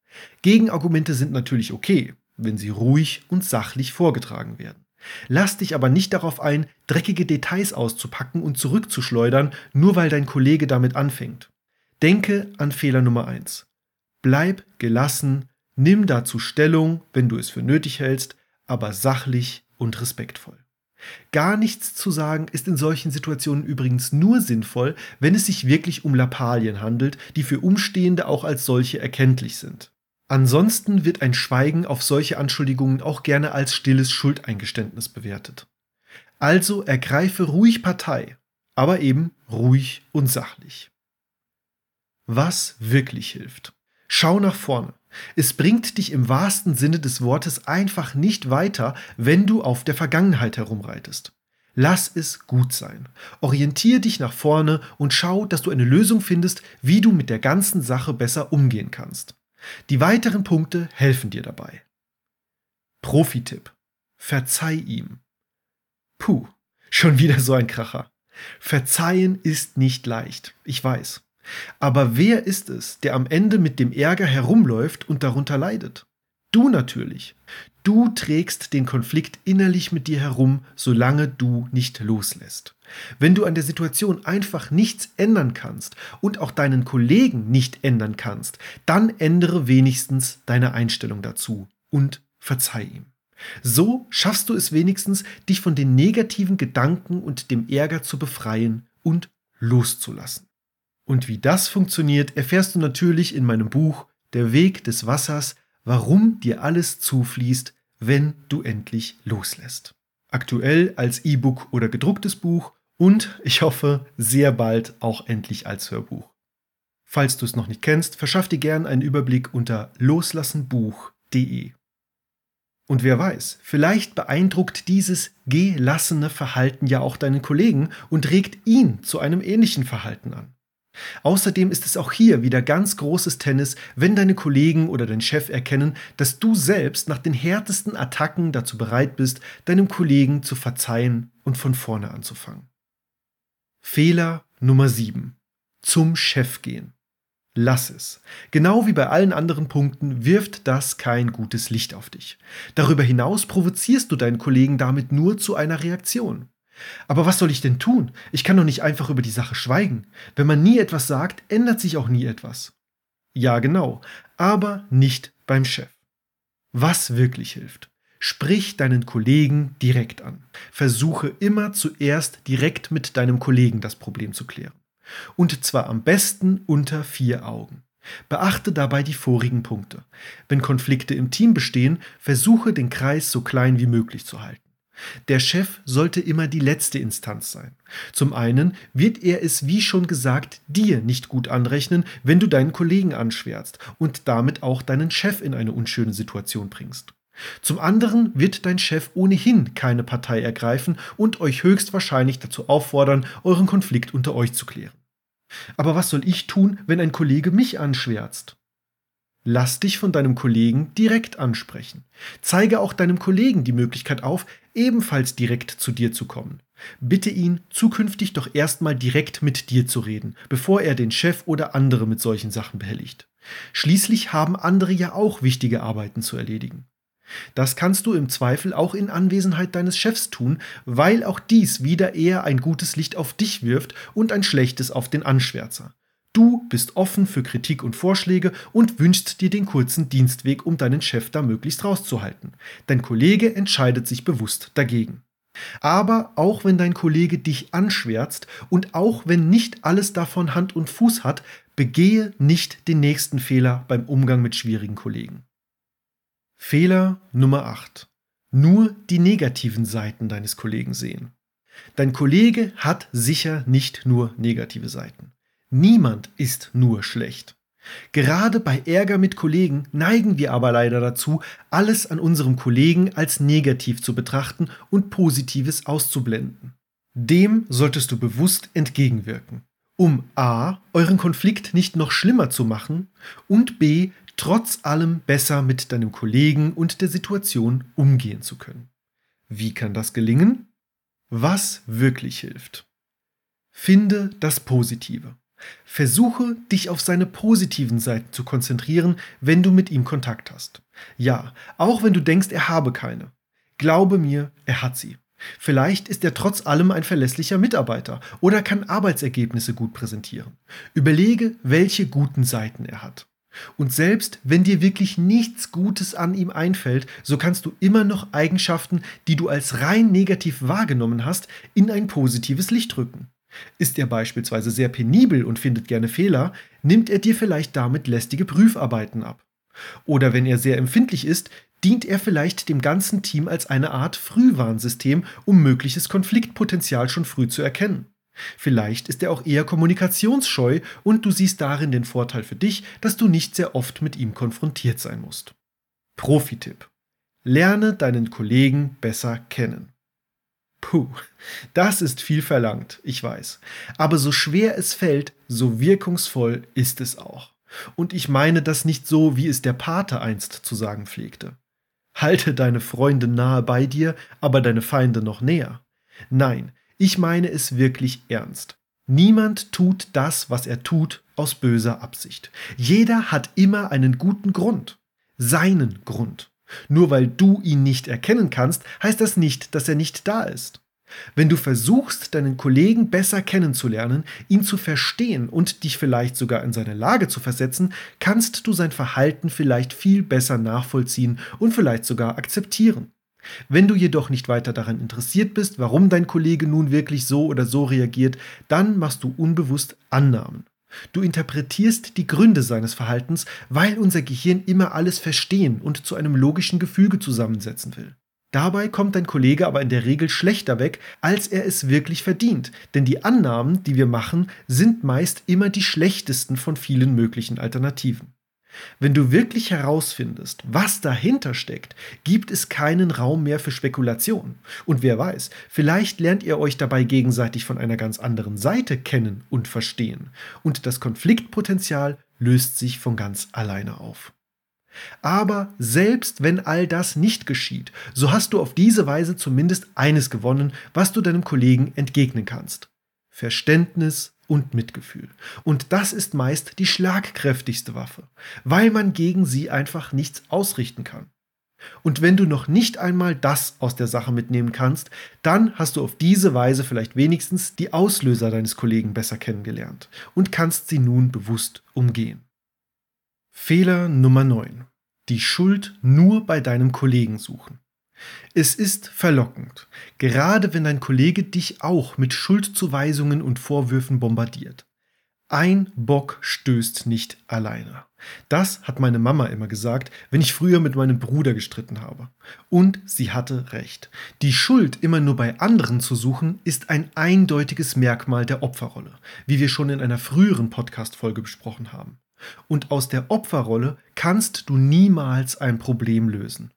Gegenargumente sind natürlich okay, wenn sie ruhig und sachlich vorgetragen werden. Lass dich aber nicht darauf ein, dreckige Details auszupacken und zurückzuschleudern, nur weil dein Kollege damit anfängt. Denke an Fehler Nummer eins. Bleib gelassen, nimm dazu Stellung, wenn du es für nötig hältst, aber sachlich und respektvoll. Gar nichts zu sagen ist in solchen Situationen übrigens nur sinnvoll, wenn es sich wirklich um Lappalien handelt, die für Umstehende auch als solche erkenntlich sind. Ansonsten wird ein Schweigen auf solche Anschuldigungen auch gerne als stilles Schuldeingeständnis bewertet. Also ergreife ruhig Partei, aber eben ruhig und sachlich. Was wirklich hilft. Schau nach vorne. Es bringt dich im wahrsten Sinne des Wortes einfach nicht weiter, wenn du auf der Vergangenheit herumreitest. Lass es gut sein. Orientier dich nach vorne und schau, dass du eine Lösung findest, wie du mit der ganzen Sache besser umgehen kannst. Die weiteren Punkte helfen dir dabei. Profi-Tipp. Verzeih ihm. Puh, schon wieder so ein Kracher. Verzeihen ist nicht leicht, ich weiß. Aber wer ist es, der am Ende mit dem Ärger herumläuft und darunter leidet? Du natürlich. Du trägst den Konflikt innerlich mit dir herum, solange du nicht loslässt. Wenn du an der Situation einfach nichts ändern kannst und auch deinen Kollegen nicht ändern kannst, dann ändere wenigstens deine Einstellung dazu und verzeih ihm. So schaffst du es wenigstens, dich von den negativen Gedanken und dem Ärger zu befreien und loszulassen. Und wie das funktioniert, erfährst du natürlich in meinem Buch Der Weg des Wassers, warum dir alles zufließt, wenn du endlich loslässt. Aktuell als E-Book oder gedrucktes Buch und ich hoffe sehr bald auch endlich als Hörbuch. Falls du es noch nicht kennst, verschaff dir gern einen Überblick unter loslassenbuch.de. Und wer weiß, vielleicht beeindruckt dieses gelassene Verhalten ja auch deinen Kollegen und regt ihn zu einem ähnlichen Verhalten an. Außerdem ist es auch hier wieder ganz großes Tennis, wenn deine Kollegen oder dein Chef erkennen, dass du selbst nach den härtesten Attacken dazu bereit bist, deinem Kollegen zu verzeihen und von vorne anzufangen. Fehler Nummer 7. Zum Chef gehen. Lass es. Genau wie bei allen anderen Punkten wirft das kein gutes Licht auf dich. Darüber hinaus provozierst du deinen Kollegen damit nur zu einer Reaktion. Aber was soll ich denn tun? Ich kann doch nicht einfach über die Sache schweigen. Wenn man nie etwas sagt, ändert sich auch nie etwas. Ja, genau, aber nicht beim Chef. Was wirklich hilft? Sprich deinen Kollegen direkt an. Versuche immer zuerst direkt mit deinem Kollegen das Problem zu klären. Und zwar am besten unter vier Augen. Beachte dabei die vorigen Punkte. Wenn Konflikte im Team bestehen, versuche den Kreis so klein wie möglich zu halten. Der Chef sollte immer die letzte Instanz sein. Zum einen wird er es, wie schon gesagt, dir nicht gut anrechnen, wenn du deinen Kollegen anschwärzt und damit auch deinen Chef in eine unschöne Situation bringst. Zum anderen wird dein Chef ohnehin keine Partei ergreifen und euch höchstwahrscheinlich dazu auffordern, euren Konflikt unter euch zu klären. Aber was soll ich tun, wenn ein Kollege mich anschwärzt? Lass dich von deinem Kollegen direkt ansprechen. Zeige auch deinem Kollegen die Möglichkeit auf, ebenfalls direkt zu dir zu kommen. Bitte ihn, zukünftig doch erstmal direkt mit dir zu reden, bevor er den Chef oder andere mit solchen Sachen behelligt. Schließlich haben andere ja auch wichtige Arbeiten zu erledigen. Das kannst du im Zweifel auch in Anwesenheit deines Chefs tun, weil auch dies wieder eher ein gutes Licht auf dich wirft und ein schlechtes auf den Anschwärzer. Du bist offen für Kritik und Vorschläge und wünschst dir den kurzen Dienstweg, um deinen Chef da möglichst rauszuhalten. Dein Kollege entscheidet sich bewusst dagegen. Aber auch wenn dein Kollege dich anschwärzt und auch wenn nicht alles davon Hand und Fuß hat, begehe nicht den nächsten Fehler beim Umgang mit schwierigen Kollegen. Fehler Nummer 8. Nur die negativen Seiten deines Kollegen sehen. Dein Kollege hat sicher nicht nur negative Seiten. Niemand ist nur schlecht. Gerade bei Ärger mit Kollegen neigen wir aber leider dazu, alles an unserem Kollegen als negativ zu betrachten und Positives auszublenden. Dem solltest du bewusst entgegenwirken, um a. euren Konflikt nicht noch schlimmer zu machen und b trotz allem besser mit deinem Kollegen und der Situation umgehen zu können. Wie kann das gelingen? Was wirklich hilft? Finde das Positive. Versuche dich auf seine positiven Seiten zu konzentrieren, wenn du mit ihm Kontakt hast. Ja, auch wenn du denkst, er habe keine. Glaube mir, er hat sie. Vielleicht ist er trotz allem ein verlässlicher Mitarbeiter oder kann Arbeitsergebnisse gut präsentieren. Überlege, welche guten Seiten er hat. Und selbst wenn dir wirklich nichts Gutes an ihm einfällt, so kannst du immer noch Eigenschaften, die du als rein negativ wahrgenommen hast, in ein positives Licht rücken. Ist er beispielsweise sehr penibel und findet gerne Fehler, nimmt er dir vielleicht damit lästige Prüfarbeiten ab. Oder wenn er sehr empfindlich ist, dient er vielleicht dem ganzen Team als eine Art Frühwarnsystem, um mögliches Konfliktpotenzial schon früh zu erkennen. Vielleicht ist er auch eher kommunikationsscheu und du siehst darin den Vorteil für dich, dass du nicht sehr oft mit ihm konfrontiert sein musst. Profi-Tipp. Lerne deinen Kollegen besser kennen. Puh, das ist viel verlangt, ich weiß. Aber so schwer es fällt, so wirkungsvoll ist es auch. Und ich meine das nicht so, wie es der Pate einst zu sagen pflegte. Halte deine Freunde nahe bei dir, aber deine Feinde noch näher. Nein, ich meine es wirklich ernst. Niemand tut das, was er tut, aus böser Absicht. Jeder hat immer einen guten Grund. Seinen Grund. Nur weil du ihn nicht erkennen kannst, heißt das nicht, dass er nicht da ist. Wenn du versuchst, deinen Kollegen besser kennenzulernen, ihn zu verstehen und dich vielleicht sogar in seine Lage zu versetzen, kannst du sein Verhalten vielleicht viel besser nachvollziehen und vielleicht sogar akzeptieren. Wenn du jedoch nicht weiter daran interessiert bist, warum dein Kollege nun wirklich so oder so reagiert, dann machst du unbewusst Annahmen. Du interpretierst die Gründe seines Verhaltens, weil unser Gehirn immer alles verstehen und zu einem logischen Gefüge zusammensetzen will. Dabei kommt dein Kollege aber in der Regel schlechter weg, als er es wirklich verdient, denn die Annahmen, die wir machen, sind meist immer die schlechtesten von vielen möglichen Alternativen. Wenn du wirklich herausfindest, was dahinter steckt, gibt es keinen Raum mehr für Spekulation. Und wer weiß, vielleicht lernt ihr euch dabei gegenseitig von einer ganz anderen Seite kennen und verstehen. Und das Konfliktpotenzial löst sich von ganz alleine auf. Aber selbst wenn all das nicht geschieht, so hast du auf diese Weise zumindest eines gewonnen, was du deinem Kollegen entgegnen kannst. Verständnis und Mitgefühl. Und das ist meist die schlagkräftigste Waffe, weil man gegen sie einfach nichts ausrichten kann. Und wenn du noch nicht einmal das aus der Sache mitnehmen kannst, dann hast du auf diese Weise vielleicht wenigstens die Auslöser deines Kollegen besser kennengelernt und kannst sie nun bewusst umgehen. Fehler Nummer 9. Die Schuld nur bei deinem Kollegen suchen. Es ist verlockend, gerade wenn dein Kollege dich auch mit Schuldzuweisungen und Vorwürfen bombardiert. Ein Bock stößt nicht alleine. Das hat meine Mama immer gesagt, wenn ich früher mit meinem Bruder gestritten habe. Und sie hatte recht. Die Schuld immer nur bei anderen zu suchen, ist ein eindeutiges Merkmal der Opferrolle, wie wir schon in einer früheren Podcast-Folge besprochen haben. Und aus der Opferrolle kannst du niemals ein Problem lösen.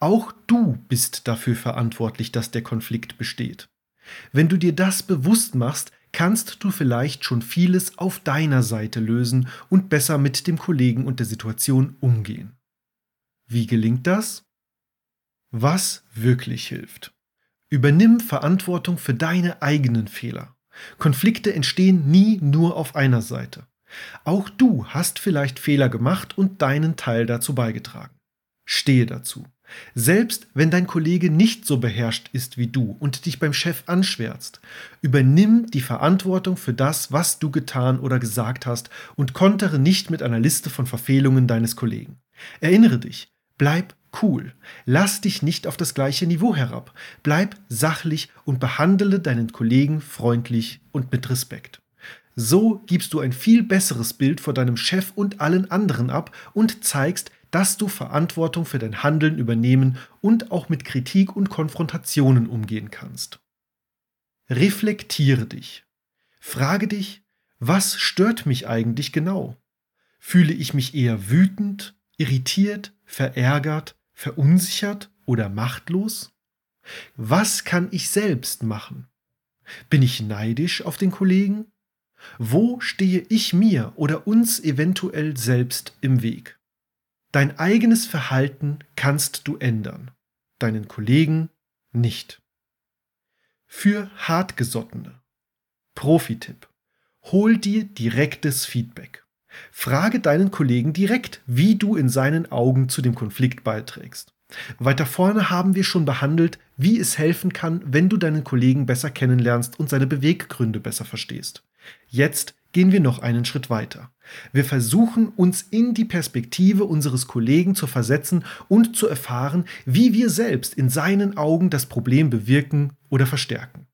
Auch du bist dafür verantwortlich, dass der Konflikt besteht. Wenn du dir das bewusst machst, kannst du vielleicht schon vieles auf deiner Seite lösen und besser mit dem Kollegen und der Situation umgehen. Wie gelingt das? Was wirklich hilft. Übernimm Verantwortung für deine eigenen Fehler. Konflikte entstehen nie nur auf einer Seite. Auch du hast vielleicht Fehler gemacht und deinen Teil dazu beigetragen. Stehe dazu. Selbst wenn dein Kollege nicht so beherrscht ist wie du und dich beim Chef anschwärzt, übernimm die Verantwortung für das, was du getan oder gesagt hast und kontere nicht mit einer Liste von Verfehlungen deines Kollegen. Erinnere dich, bleib cool, lass dich nicht auf das gleiche Niveau herab, bleib sachlich und behandle deinen Kollegen freundlich und mit Respekt. So gibst du ein viel besseres Bild vor deinem Chef und allen anderen ab und zeigst, dass du Verantwortung für dein Handeln übernehmen und auch mit Kritik und Konfrontationen umgehen kannst. Reflektiere dich. Frage dich, was stört mich eigentlich genau? Fühle ich mich eher wütend, irritiert, verärgert, verunsichert oder machtlos? Was kann ich selbst machen? Bin ich neidisch auf den Kollegen? Wo stehe ich mir oder uns eventuell selbst im Weg? Dein eigenes Verhalten kannst du ändern, deinen Kollegen nicht. Für Hartgesottene. Profi-Tipp. Hol dir direktes Feedback. Frage deinen Kollegen direkt, wie du in seinen Augen zu dem Konflikt beiträgst. Weiter vorne haben wir schon behandelt, wie es helfen kann, wenn du deinen Kollegen besser kennenlernst und seine Beweggründe besser verstehst. Jetzt gehen wir noch einen Schritt weiter. Wir versuchen uns in die Perspektive unseres Kollegen zu versetzen und zu erfahren, wie wir selbst in seinen Augen das Problem bewirken oder verstärken.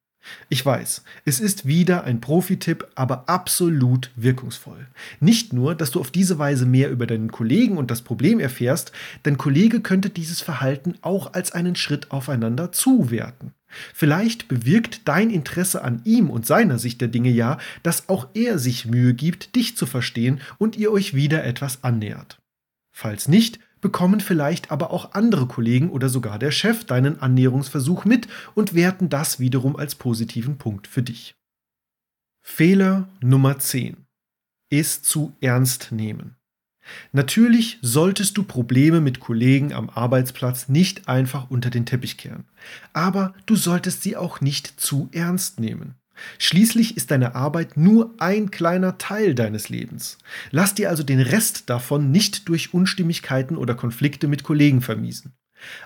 Ich weiß, es ist wieder ein Profi-Tipp, aber absolut wirkungsvoll. Nicht nur, dass du auf diese Weise mehr über deinen Kollegen und das Problem erfährst, dein Kollege könnte dieses Verhalten auch als einen Schritt aufeinander zuwerten. Vielleicht bewirkt dein Interesse an ihm und seiner Sicht der Dinge ja, dass auch er sich Mühe gibt, dich zu verstehen und ihr euch wieder etwas annähert. Falls nicht, bekommen vielleicht aber auch andere Kollegen oder sogar der Chef deinen Annäherungsversuch mit und werten das wiederum als positiven Punkt für dich. Fehler Nummer 10. Es zu ernst nehmen. Natürlich solltest du Probleme mit Kollegen am Arbeitsplatz nicht einfach unter den Teppich kehren, aber du solltest sie auch nicht zu ernst nehmen. Schließlich ist deine Arbeit nur ein kleiner Teil deines Lebens. Lass dir also den Rest davon nicht durch Unstimmigkeiten oder Konflikte mit Kollegen vermiesen.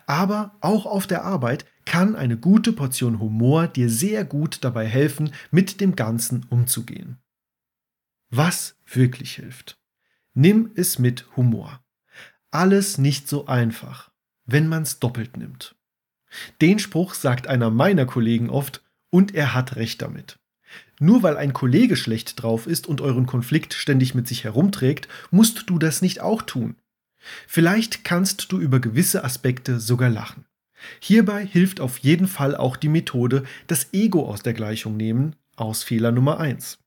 Aber auch auf der Arbeit kann eine gute Portion Humor dir sehr gut dabei helfen, mit dem Ganzen umzugehen. Was wirklich hilft. Nimm es mit Humor. Alles nicht so einfach, wenn man's doppelt nimmt. Den Spruch sagt einer meiner Kollegen oft und er hat recht damit. Nur weil ein Kollege schlecht drauf ist und euren Konflikt ständig mit sich herumträgt, musst du das nicht auch tun. Vielleicht kannst du über gewisse Aspekte sogar lachen. Hierbei hilft auf jeden Fall auch die Methode das Ego aus der Gleichung nehmen, aus Fehler Nummer 1.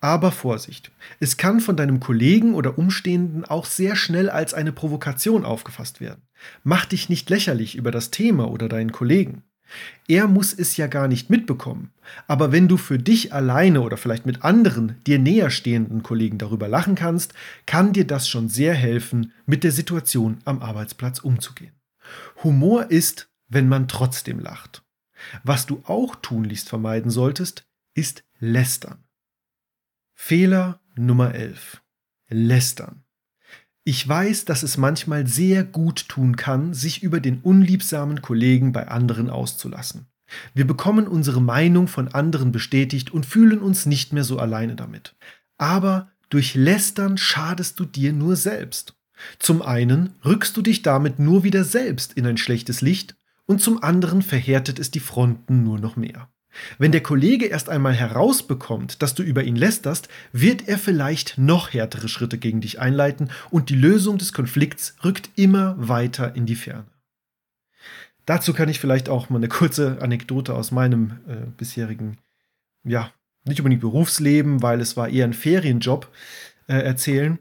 Aber Vorsicht, es kann von deinem Kollegen oder Umstehenden auch sehr schnell als eine Provokation aufgefasst werden. Mach dich nicht lächerlich über das Thema oder deinen Kollegen. Er muss es ja gar nicht mitbekommen. Aber wenn du für dich alleine oder vielleicht mit anderen dir näher stehenden Kollegen darüber lachen kannst, kann dir das schon sehr helfen, mit der Situation am Arbeitsplatz umzugehen. Humor ist, wenn man trotzdem lacht. Was du auch tunlichst vermeiden solltest, ist Lästern. Fehler Nummer 11. Lästern. Ich weiß, dass es manchmal sehr gut tun kann, sich über den unliebsamen Kollegen bei anderen auszulassen. Wir bekommen unsere Meinung von anderen bestätigt und fühlen uns nicht mehr so alleine damit. Aber durch Lästern schadest du dir nur selbst. Zum einen rückst du dich damit nur wieder selbst in ein schlechtes Licht und zum anderen verhärtet es die Fronten nur noch mehr. Wenn der Kollege erst einmal herausbekommt, dass du über ihn lästerst, wird er vielleicht noch härtere Schritte gegen dich einleiten und die Lösung des Konflikts rückt immer weiter in die Ferne. Dazu kann ich vielleicht auch mal eine kurze Anekdote aus meinem äh, bisherigen, ja, nicht unbedingt Berufsleben, weil es war eher ein Ferienjob, äh, erzählen.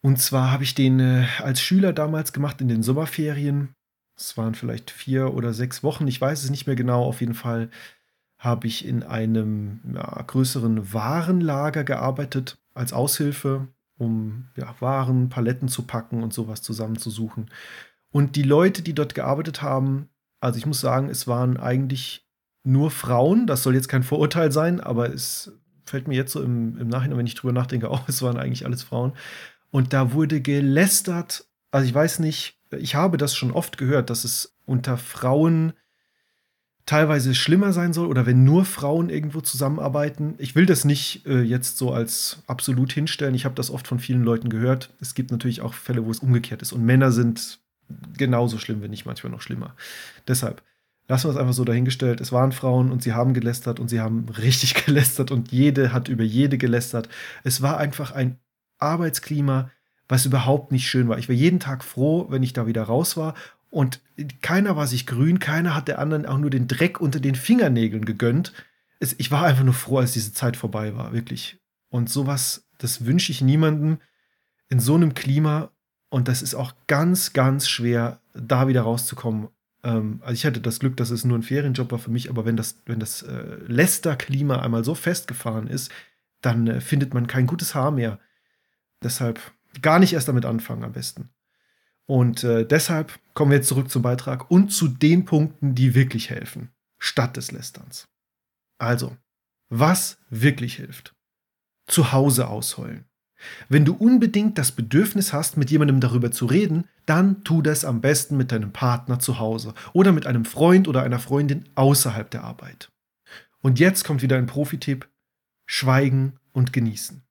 Und zwar habe ich den äh, als Schüler damals gemacht in den Sommerferien. Es waren vielleicht vier oder sechs Wochen, ich weiß es nicht mehr genau. Auf jeden Fall habe ich in einem ja, größeren Warenlager gearbeitet als Aushilfe, um ja, Waren, Paletten zu packen und sowas zusammenzusuchen. Und die Leute, die dort gearbeitet haben, also ich muss sagen, es waren eigentlich nur Frauen. Das soll jetzt kein Vorurteil sein, aber es fällt mir jetzt so im, im Nachhinein, wenn ich drüber nachdenke, (laughs) auch, es waren eigentlich alles Frauen. Und da wurde gelästert. Also ich weiß nicht, ich habe das schon oft gehört, dass es unter Frauen teilweise schlimmer sein soll oder wenn nur Frauen irgendwo zusammenarbeiten. Ich will das nicht äh, jetzt so als absolut hinstellen. Ich habe das oft von vielen Leuten gehört. Es gibt natürlich auch Fälle, wo es umgekehrt ist. Und Männer sind genauso schlimm, wenn nicht manchmal noch schlimmer. Deshalb lassen wir es einfach so dahingestellt. Es waren Frauen und sie haben gelästert und sie haben (laughs) richtig gelästert und jede hat über jede gelästert. Es war einfach ein Arbeitsklima, was überhaupt nicht schön war. Ich war jeden Tag froh, wenn ich da wieder raus war und keiner war sich grün, keiner hat der anderen auch nur den Dreck unter den Fingernägeln gegönnt. Es, ich war einfach nur froh, als diese Zeit vorbei war, wirklich. Und sowas, das wünsche ich niemandem in so einem Klima. Und das ist auch ganz, ganz schwer, da wieder rauszukommen. Ähm, also ich hatte das Glück, dass es nur ein Ferienjob war für mich, aber wenn das, wenn das äh, Lästerklima einmal so festgefahren ist, dann äh, findet man kein gutes Haar mehr. Deshalb gar nicht erst damit anfangen am besten. Und äh, deshalb kommen wir jetzt zurück zum Beitrag und zu den Punkten, die wirklich helfen, statt des Lästerns. Also, was wirklich hilft? Zu Hause ausheulen. Wenn du unbedingt das Bedürfnis hast, mit jemandem darüber zu reden, dann tu das am besten mit deinem Partner zu Hause oder mit einem Freund oder einer Freundin außerhalb der Arbeit. Und jetzt kommt wieder ein Profitipp. Schweigen und genießen.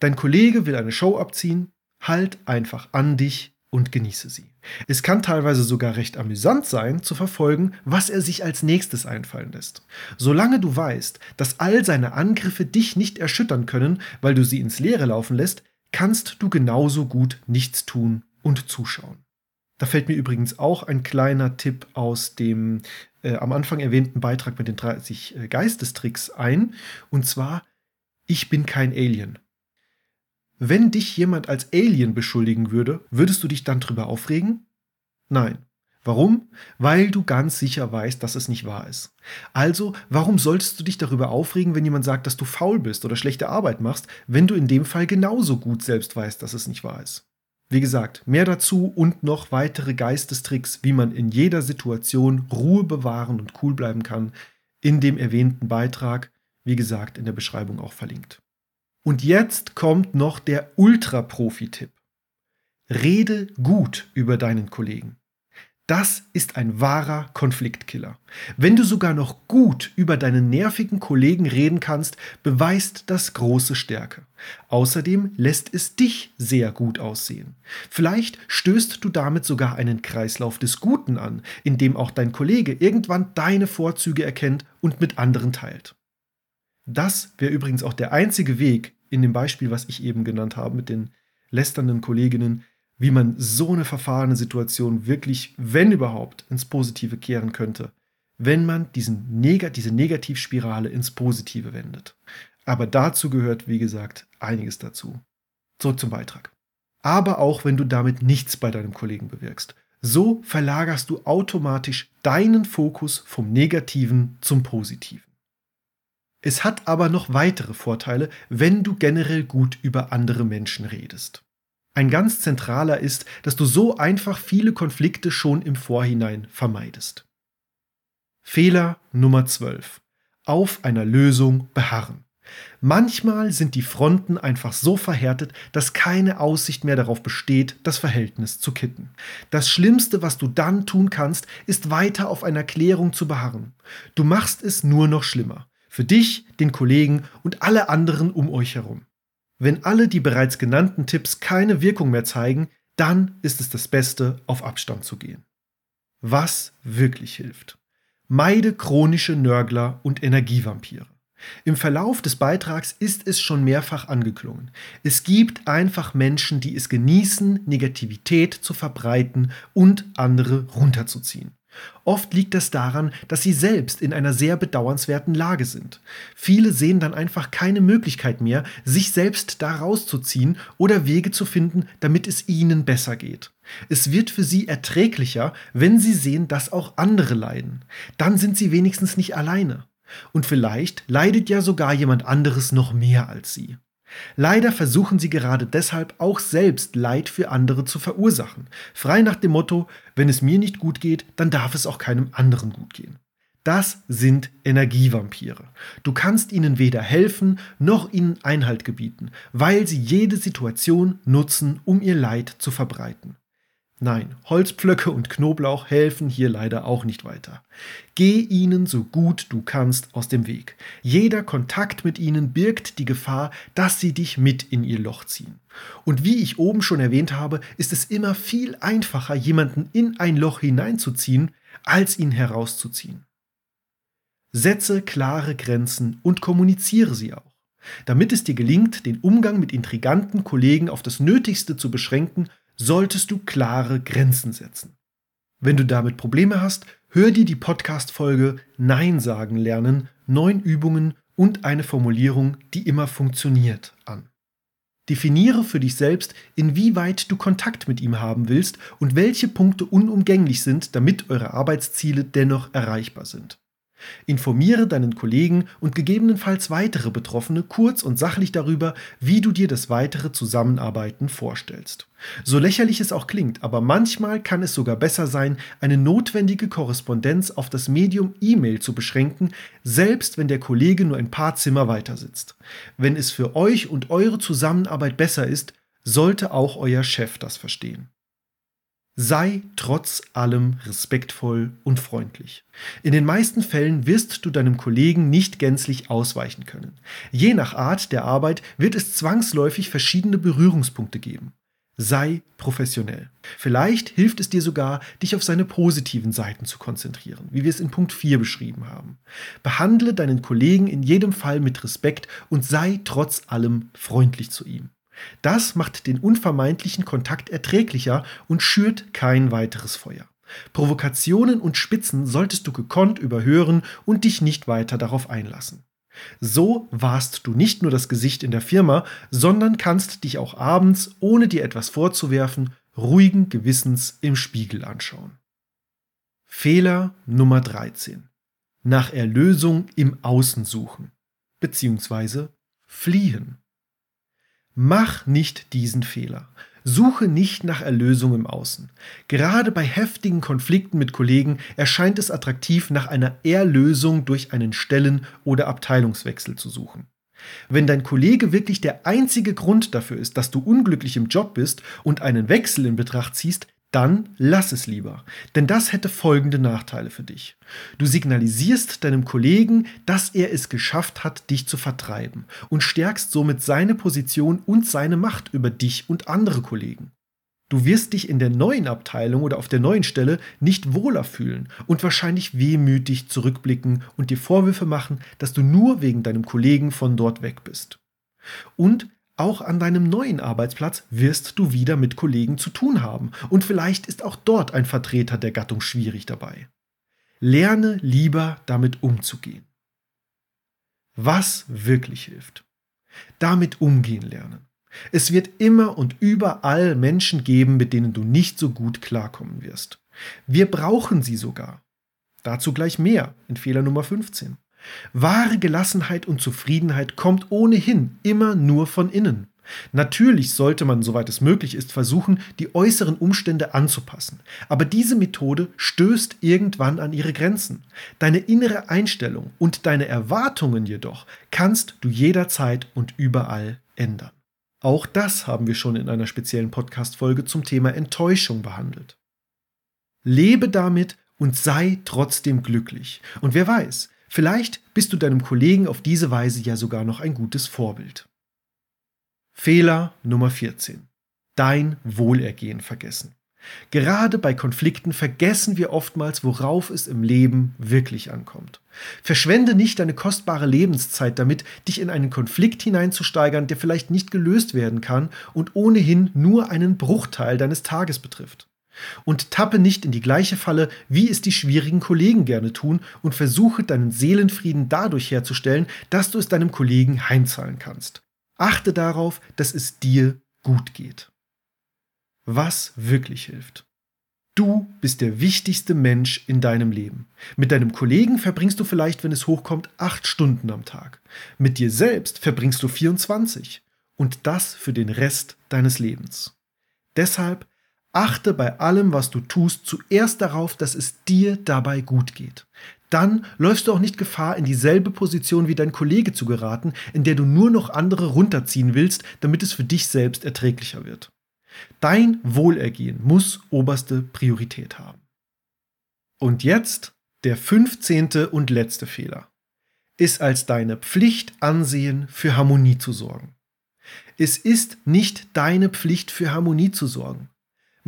Dein Kollege will eine Show abziehen, halt einfach an dich und genieße sie. Es kann teilweise sogar recht amüsant sein, zu verfolgen, was er sich als nächstes einfallen lässt. Solange du weißt, dass all seine Angriffe dich nicht erschüttern können, weil du sie ins Leere laufen lässt, kannst du genauso gut nichts tun und zuschauen. Da fällt mir übrigens auch ein kleiner Tipp aus dem äh, am Anfang erwähnten Beitrag mit den 30 äh, Geistestricks ein. Und zwar, ich bin kein Alien. Wenn dich jemand als Alien beschuldigen würde, würdest du dich dann drüber aufregen? Nein. Warum? Weil du ganz sicher weißt, dass es nicht wahr ist. Also, warum solltest du dich darüber aufregen, wenn jemand sagt, dass du faul bist oder schlechte Arbeit machst, wenn du in dem Fall genauso gut selbst weißt, dass es nicht wahr ist? Wie gesagt, mehr dazu und noch weitere Geistestricks, wie man in jeder Situation Ruhe bewahren und cool bleiben kann, in dem erwähnten Beitrag, wie gesagt, in der Beschreibung auch verlinkt. Und jetzt kommt noch der Ultra-Profi-Tipp. Rede gut über deinen Kollegen. Das ist ein wahrer Konfliktkiller. Wenn du sogar noch gut über deinen nervigen Kollegen reden kannst, beweist das große Stärke. Außerdem lässt es dich sehr gut aussehen. Vielleicht stößt du damit sogar einen Kreislauf des Guten an, in dem auch dein Kollege irgendwann deine Vorzüge erkennt und mit anderen teilt. Das wäre übrigens auch der einzige Weg, in dem Beispiel, was ich eben genannt habe, mit den lästernden Kolleginnen, wie man so eine verfahrene Situation wirklich, wenn überhaupt, ins Positive kehren könnte, wenn man diesen Neg diese Negativspirale ins Positive wendet. Aber dazu gehört, wie gesagt, einiges dazu. Zurück zum Beitrag. Aber auch wenn du damit nichts bei deinem Kollegen bewirkst. So verlagerst du automatisch deinen Fokus vom Negativen zum Positiven. Es hat aber noch weitere Vorteile, wenn du generell gut über andere Menschen redest. Ein ganz zentraler ist, dass du so einfach viele Konflikte schon im Vorhinein vermeidest. Fehler Nummer 12. Auf einer Lösung beharren. Manchmal sind die Fronten einfach so verhärtet, dass keine Aussicht mehr darauf besteht, das Verhältnis zu kitten. Das Schlimmste, was du dann tun kannst, ist weiter auf einer Klärung zu beharren. Du machst es nur noch schlimmer. Für dich, den Kollegen und alle anderen um euch herum. Wenn alle die bereits genannten Tipps keine Wirkung mehr zeigen, dann ist es das Beste, auf Abstand zu gehen. Was wirklich hilft. Meide chronische Nörgler und Energievampire. Im Verlauf des Beitrags ist es schon mehrfach angeklungen. Es gibt einfach Menschen, die es genießen, Negativität zu verbreiten und andere runterzuziehen. Oft liegt das daran, dass sie selbst in einer sehr bedauernswerten Lage sind. Viele sehen dann einfach keine Möglichkeit mehr, sich selbst da rauszuziehen oder Wege zu finden, damit es ihnen besser geht. Es wird für sie erträglicher, wenn sie sehen, dass auch andere leiden. Dann sind sie wenigstens nicht alleine. Und vielleicht leidet ja sogar jemand anderes noch mehr als sie. Leider versuchen sie gerade deshalb auch selbst Leid für andere zu verursachen, frei nach dem Motto, wenn es mir nicht gut geht, dann darf es auch keinem anderen gut gehen. Das sind Energievampire. Du kannst ihnen weder helfen noch ihnen Einhalt gebieten, weil sie jede Situation nutzen, um ihr Leid zu verbreiten. Nein, Holzpflöcke und Knoblauch helfen hier leider auch nicht weiter. Geh ihnen so gut du kannst aus dem Weg. Jeder Kontakt mit ihnen birgt die Gefahr, dass sie dich mit in ihr Loch ziehen. Und wie ich oben schon erwähnt habe, ist es immer viel einfacher, jemanden in ein Loch hineinzuziehen, als ihn herauszuziehen. Setze klare Grenzen und kommuniziere sie auch. Damit es dir gelingt, den Umgang mit intriganten Kollegen auf das Nötigste zu beschränken, solltest du klare Grenzen setzen. Wenn du damit Probleme hast, hör dir die Podcast-Folge Nein sagen lernen, neun Übungen und eine Formulierung, die immer funktioniert, an. Definiere für dich selbst, inwieweit du Kontakt mit ihm haben willst und welche Punkte unumgänglich sind, damit eure Arbeitsziele dennoch erreichbar sind. Informiere deinen Kollegen und gegebenenfalls weitere Betroffene kurz und sachlich darüber, wie du dir das weitere Zusammenarbeiten vorstellst. So lächerlich es auch klingt, aber manchmal kann es sogar besser sein, eine notwendige Korrespondenz auf das Medium E-Mail zu beschränken, selbst wenn der Kollege nur ein paar Zimmer weiter sitzt. Wenn es für euch und eure Zusammenarbeit besser ist, sollte auch euer Chef das verstehen. Sei trotz allem respektvoll und freundlich. In den meisten Fällen wirst du deinem Kollegen nicht gänzlich ausweichen können. Je nach Art der Arbeit wird es zwangsläufig verschiedene Berührungspunkte geben. Sei professionell. Vielleicht hilft es dir sogar, dich auf seine positiven Seiten zu konzentrieren, wie wir es in Punkt 4 beschrieben haben. Behandle deinen Kollegen in jedem Fall mit Respekt und sei trotz allem freundlich zu ihm. Das macht den unvermeidlichen Kontakt erträglicher und schürt kein weiteres Feuer. Provokationen und Spitzen solltest du gekonnt überhören und dich nicht weiter darauf einlassen. So warst du nicht nur das Gesicht in der Firma, sondern kannst dich auch abends, ohne dir etwas vorzuwerfen, ruhigen Gewissens im Spiegel anschauen. Fehler Nummer 13. Nach Erlösung im Außen suchen bzw. fliehen. Mach nicht diesen Fehler. Suche nicht nach Erlösung im Außen. Gerade bei heftigen Konflikten mit Kollegen erscheint es attraktiv, nach einer Erlösung durch einen Stellen- oder Abteilungswechsel zu suchen. Wenn dein Kollege wirklich der einzige Grund dafür ist, dass du unglücklich im Job bist und einen Wechsel in Betracht ziehst, dann lass es lieber, denn das hätte folgende Nachteile für dich. Du signalisierst deinem Kollegen, dass er es geschafft hat, dich zu vertreiben und stärkst somit seine Position und seine Macht über dich und andere Kollegen. Du wirst dich in der neuen Abteilung oder auf der neuen Stelle nicht wohler fühlen und wahrscheinlich wehmütig zurückblicken und dir Vorwürfe machen, dass du nur wegen deinem Kollegen von dort weg bist. Und Auch an deinem neuen Arbeitsplatz wirst du wieder mit Kollegen zu tun haben und vielleicht ist auch dort ein Vertreter der Gattung schwierig dabei. Lerne lieber damit umzugehen. Was wirklich hilft. Damit umgehen lernen. Es wird immer und überall Menschen geben, mit denen du nicht so gut klarkommen wirst. Wir brauchen sie sogar. Dazu gleich mehr in Fehler Nummer 15. Wahre Gelassenheit und Zufriedenheit kommt ohnehin immer nur von innen. Natürlich sollte man, soweit es möglich ist, versuchen, die äußeren Umstände anzupassen. Aber diese Methode stößt irgendwann an ihre Grenzen. Deine innere Einstellung und deine Erwartungen jedoch kannst du jederzeit und überall ändern. Auch das haben wir schon in einer speziellen Podcast-Folge zum Thema Enttäuschung behandelt. Lebe damit und sei trotzdem glücklich. Und wer weiß, vielleicht bist du deinem Kollegen auf diese Weise ja sogar noch ein gutes Vorbild. Fehler Nummer 14. Dein Wohlergehen vergessen. Gerade bei Konflikten vergessen wir oftmals, worauf es im Leben wirklich ankommt. Verschwende nicht deine kostbare Lebenszeit damit, dich in einen Konflikt hineinzusteigern, der vielleicht nicht gelöst werden kann und ohnehin nur einen Bruchteil deines Tages betrifft. Und tappe nicht in die gleiche Falle, wie es die schwierigen Kollegen gerne tun, und versuche deinen Seelenfrieden dadurch herzustellen, dass du es deinem Kollegen heimzahlen kannst. Achte darauf, dass es dir gut geht. Was wirklich hilft. Du bist der wichtigste Mensch in deinem Leben. Mit deinem Kollegen verbringst du vielleicht, wenn es hochkommt, acht Stunden am Tag. Mit dir selbst verbringst du 24. Und das für den Rest deines Lebens. Deshalb Achte bei allem, was du tust, zuerst darauf, dass es dir dabei gut geht. Dann läufst du auch nicht Gefahr, in dieselbe Position wie dein Kollege zu geraten, in der du nur noch andere runterziehen willst, damit es für dich selbst erträglicher wird. Dein Wohlergehen muss oberste Priorität haben. Und jetzt der 15. und letzte Fehler. Ist als deine Pflicht ansehen, für Harmonie zu sorgen. Es ist nicht deine Pflicht, für Harmonie zu sorgen.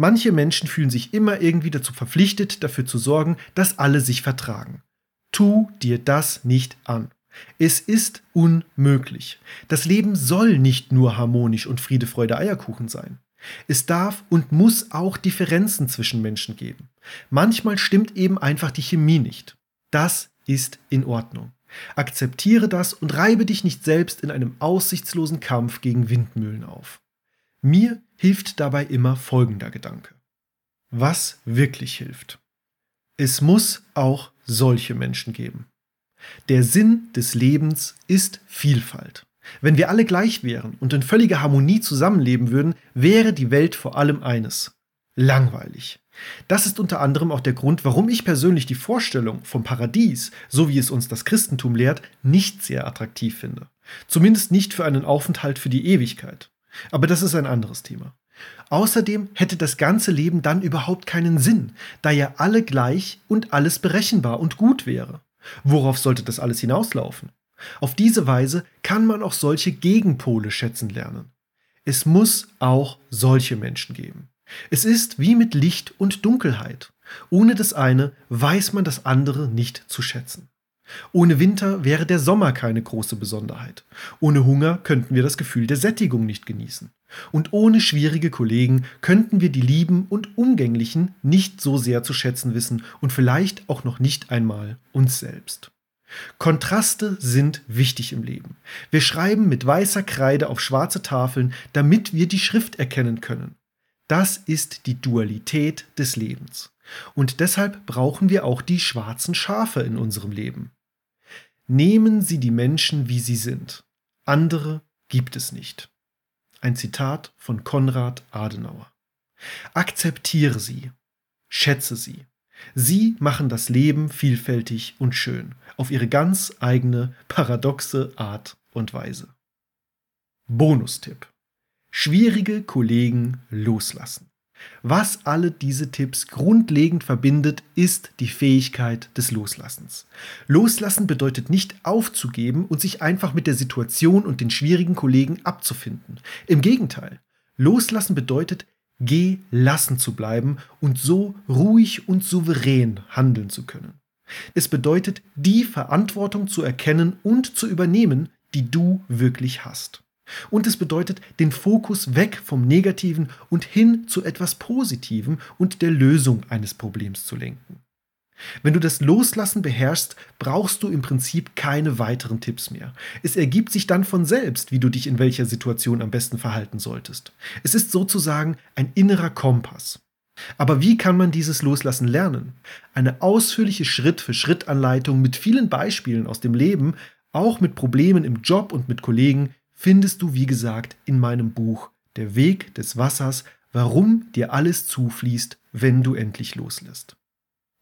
Manche Menschen fühlen sich immer irgendwie dazu verpflichtet, dafür zu sorgen, dass alle sich vertragen. Tu dir das nicht an. Es ist unmöglich. Das Leben soll nicht nur harmonisch und Friede, Freude, Eierkuchen sein. Es darf und muss auch Differenzen zwischen Menschen geben. Manchmal stimmt eben einfach die Chemie nicht. Das ist in Ordnung. Akzeptiere das und reibe dich nicht selbst in einem aussichtslosen Kampf gegen Windmühlen auf. Mir hilft dabei immer folgender Gedanke. Was wirklich hilft. Es muss auch solche Menschen geben. Der Sinn des Lebens ist Vielfalt. Wenn wir alle gleich wären und in völliger Harmonie zusammenleben würden, wäre die Welt vor allem eines. Langweilig. Das ist unter anderem auch der Grund, warum ich persönlich die Vorstellung vom Paradies, so wie es uns das Christentum lehrt, nicht sehr attraktiv finde. Zumindest nicht für einen Aufenthalt für die Ewigkeit. Aber das ist ein anderes Thema. Außerdem hätte das ganze Leben dann überhaupt keinen Sinn, da ja alle gleich und alles berechenbar und gut wäre. Worauf sollte das alles hinauslaufen? Auf diese Weise kann man auch solche Gegenpole schätzen lernen. Es muss auch solche Menschen geben. Es ist wie mit Licht und Dunkelheit. Ohne das eine weiß man das andere nicht zu schätzen. Ohne Winter wäre der Sommer keine große Besonderheit. Ohne Hunger könnten wir das Gefühl der Sättigung nicht genießen. Und ohne schwierige Kollegen könnten wir die Lieben und Umgänglichen nicht so sehr zu schätzen wissen und vielleicht auch noch nicht einmal uns selbst. Kontraste sind wichtig im Leben. Wir schreiben mit weißer Kreide auf schwarze Tafeln, damit wir die Schrift erkennen können. Das ist die Dualität des Lebens. Und deshalb brauchen wir auch die schwarzen Schafe in unserem Leben. Nehmen Sie die Menschen, wie sie sind. Andere gibt es nicht. Ein Zitat von Konrad Adenauer. Akzeptiere sie, schätze sie. Sie machen das Leben vielfältig und schön, auf ihre ganz eigene, paradoxe Art und Weise. Bonustipp. Schwierige Kollegen loslassen. Was alle diese Tipps grundlegend verbindet, ist die Fähigkeit des Loslassens. Loslassen bedeutet nicht aufzugeben und sich einfach mit der Situation und den schwierigen Kollegen abzufinden. Im Gegenteil, Loslassen bedeutet gelassen zu bleiben und so ruhig und souverän handeln zu können. Es bedeutet, die Verantwortung zu erkennen und zu übernehmen, die du wirklich hast. Und es bedeutet, den Fokus weg vom Negativen und hin zu etwas Positivem und der Lösung eines Problems zu lenken. Wenn du das Loslassen beherrschst, brauchst du im Prinzip keine weiteren Tipps mehr. Es ergibt sich dann von selbst, wie du dich in welcher Situation am besten verhalten solltest. Es ist sozusagen ein innerer Kompass. Aber wie kann man dieses Loslassen lernen? Eine ausführliche Schritt-für-Schritt-Anleitung mit vielen Beispielen aus dem Leben, auch mit Problemen im Job und mit Kollegen, findest du, wie gesagt, in meinem Buch Der Weg des Wassers, warum dir alles zufließt, wenn du endlich loslässt.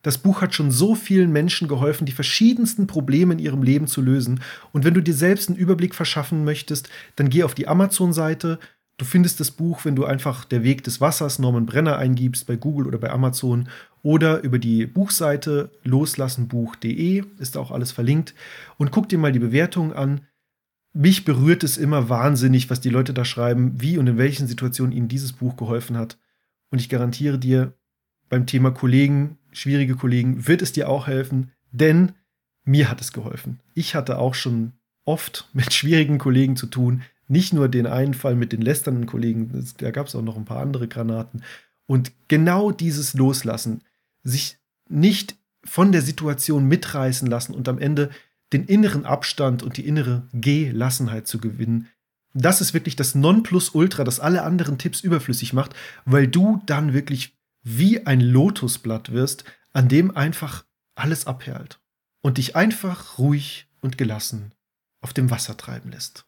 Das Buch hat schon so vielen Menschen geholfen, die verschiedensten Probleme in ihrem Leben zu lösen. Und wenn du dir selbst einen Überblick verschaffen möchtest, dann geh auf die Amazon-Seite. Du findest das Buch, wenn du einfach Der Weg des Wassers Norman Brenner eingibst bei Google oder bei Amazon oder über die Buchseite loslassenbuch.de ist auch alles verlinkt und guck dir mal die Bewertungen an mich berührt es immer wahnsinnig, was die Leute da schreiben, wie und in welchen Situationen ihnen dieses Buch geholfen hat. Und ich garantiere dir, beim Thema Kollegen, schwierige Kollegen, wird es dir auch helfen, denn mir hat es geholfen. Ich hatte auch schon oft (laughs) mit schwierigen Kollegen zu tun. Nicht nur den einen Fall mit den lästernden Kollegen, da gab es auch noch ein paar andere Granaten. Und genau dieses Loslassen, sich nicht von der Situation mitreißen lassen und am Ende den inneren Abstand und die innere Gelassenheit zu gewinnen. Das ist wirklich das Nonplusultra, das alle anderen Tipps überflüssig macht, weil du dann wirklich wie ein Lotusblatt wirst, an dem einfach alles abperlt und dich einfach ruhig und gelassen auf dem Wasser treiben lässt.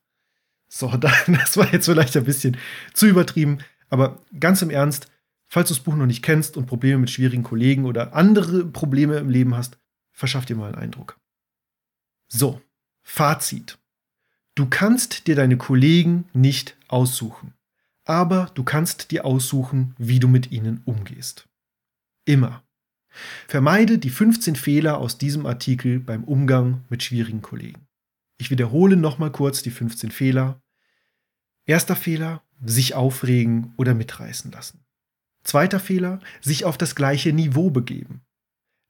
So, (laughs) das war jetzt vielleicht ein bisschen zu übertrieben, aber ganz im Ernst, falls du das Buch noch nicht kennst und Probleme mit schwierigen Kollegen oder andere Probleme im Leben hast, verschaff dir mal einen Eindruck. So, Fazit. Du kannst dir deine Kollegen nicht aussuchen, aber du kannst dir aussuchen, wie du mit ihnen umgehst. Immer. Vermeide die 15 Fehler aus diesem Artikel beim Umgang mit schwierigen Kollegen. Ich wiederhole nochmal kurz die 15 Fehler. Erster Fehler, sich aufregen oder mitreißen lassen. Zweiter Fehler, sich auf das gleiche Niveau begeben.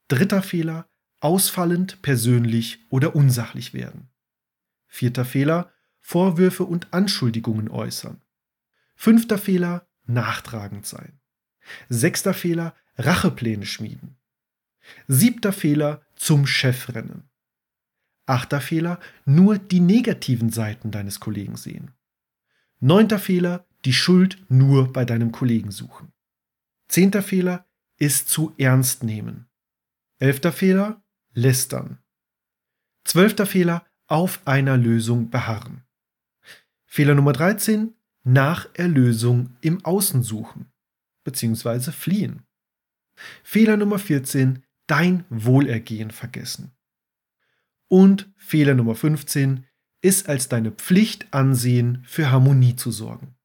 Dritter Fehler, ausfallend, persönlich oder unsachlich werden. Vierter Fehler, Vorwürfe und Anschuldigungen äußern. Fünfter Fehler, nachtragend sein. Sechster Fehler, Rachepläne schmieden. Siebter Fehler, zum Chef rennen. Achter Fehler, nur die negativen Seiten deines Kollegen sehen. Neunter Fehler, die Schuld nur bei deinem Kollegen suchen. Zehnter Fehler, es zu ernst nehmen. Elfter Fehler, lästern. Zwölfter Fehler, auf einer Lösung beharren. Fehler Nummer 13, nach Erlösung im Außen suchen bzw. fliehen. Fehler Nummer 14, dein Wohlergehen vergessen. Und Fehler Nummer 15, ist als deine Pflicht ansehen, für Harmonie zu sorgen.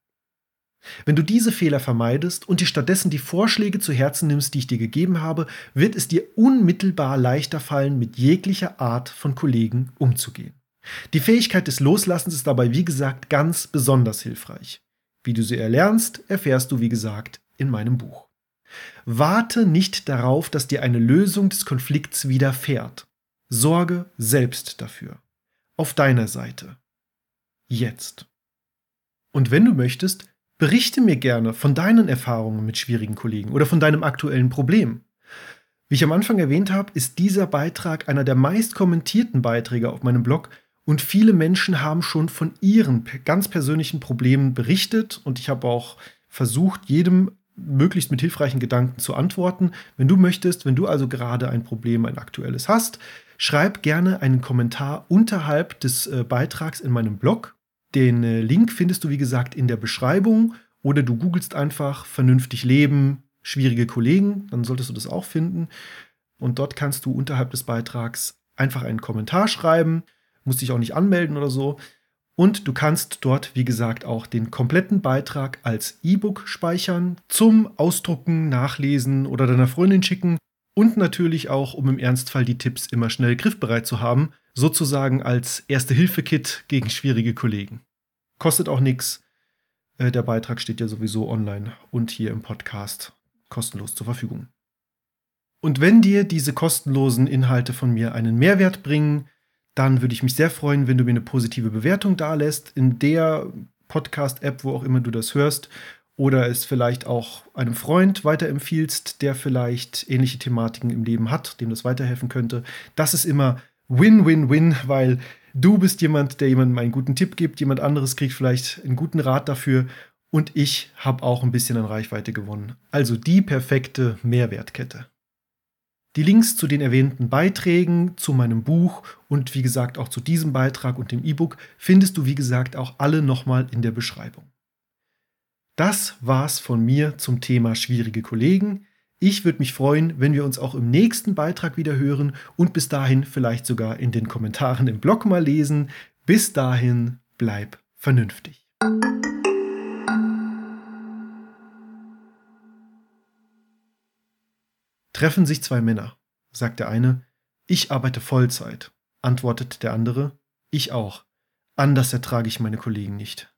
Wenn du diese Fehler vermeidest und dir stattdessen die Vorschläge zu Herzen nimmst, die ich dir gegeben habe, wird es dir unmittelbar leichter fallen, mit jeglicher Art von Kollegen umzugehen. Die Fähigkeit des Loslassens ist dabei, wie gesagt, ganz besonders hilfreich. Wie du sie erlernst, erfährst du, wie gesagt, in meinem Buch. Warte nicht darauf, dass dir eine Lösung des Konflikts widerfährt. Sorge selbst dafür. Auf deiner Seite. Jetzt. Und wenn du möchtest, Berichte mir gerne von deinen Erfahrungen mit schwierigen Kollegen oder von deinem aktuellen Problem. Wie ich am Anfang erwähnt habe, ist dieser Beitrag einer der meist kommentierten Beiträge auf meinem Blog und viele Menschen haben schon von ihren ganz persönlichen Problemen berichtet und ich habe auch versucht, jedem möglichst mit hilfreichen Gedanken zu antworten. Wenn du möchtest, wenn du also gerade ein Problem, ein aktuelles hast, schreib gerne einen Kommentar unterhalb des äh, Beitrags in meinem Blog den äh, Link findest du, wie gesagt, in der Beschreibung oder du googelst einfach vernünftig leben, schwierige Kollegen, dann solltest du das auch finden. Und dort kannst du unterhalb des Beitrags einfach einen Kommentar schreiben, musst dich auch nicht anmelden oder so. Und du kannst dort, wie gesagt, auch den kompletten Beitrag als E-Book speichern, zum Ausdrucken, Nachlesen oder deiner Freundin schicken und natürlich auch, um im Ernstfall die Tipps immer schnell griffbereit zu haben, sozusagen als Erste-Hilfe-Kit gegen schwierige Kollegen. Kostet auch nichts. Äh, der Beitrag steht ja sowieso online und hier im Podcast kostenlos zur Verfügung. Und wenn dir diese kostenlosen Inhalte von mir einen Mehrwert bringen, dann würde ich mich sehr freuen, wenn du mir eine positive Bewertung dalässt, in der Podcast-App, wo auch immer du das hörst, oder es vielleicht auch einem Freund weiterempfiehlst, der vielleicht ähnliche Thematiken im Leben hat, dem das weiterhelfen könnte. Das ist immer Win-Win-Win, weil du bist jemand, der jemandem einen guten Tipp gibt, jemand anderes kriegt vielleicht einen guten Rat dafür und ich habe auch ein bisschen an Reichweite gewonnen. Also die perfekte Mehrwertkette. Die Links zu den erwähnten Beiträgen, zu meinem Buch und wie gesagt auch zu diesem Beitrag und dem E-Book findest du wie gesagt auch alle nochmal in der Beschreibung. Das war's von mir zum Thema schwierige Kollegen. Ich würde mich freuen, wenn wir uns auch im nächsten Beitrag wieder hören und bis dahin vielleicht sogar in den Kommentaren im Blog mal lesen. Bis dahin, bleib vernünftig. Treffen sich zwei Männer, sagt der eine. Ich arbeite Vollzeit, antwortet der andere. Ich auch. Anders ertrage ich meine Kollegen nicht.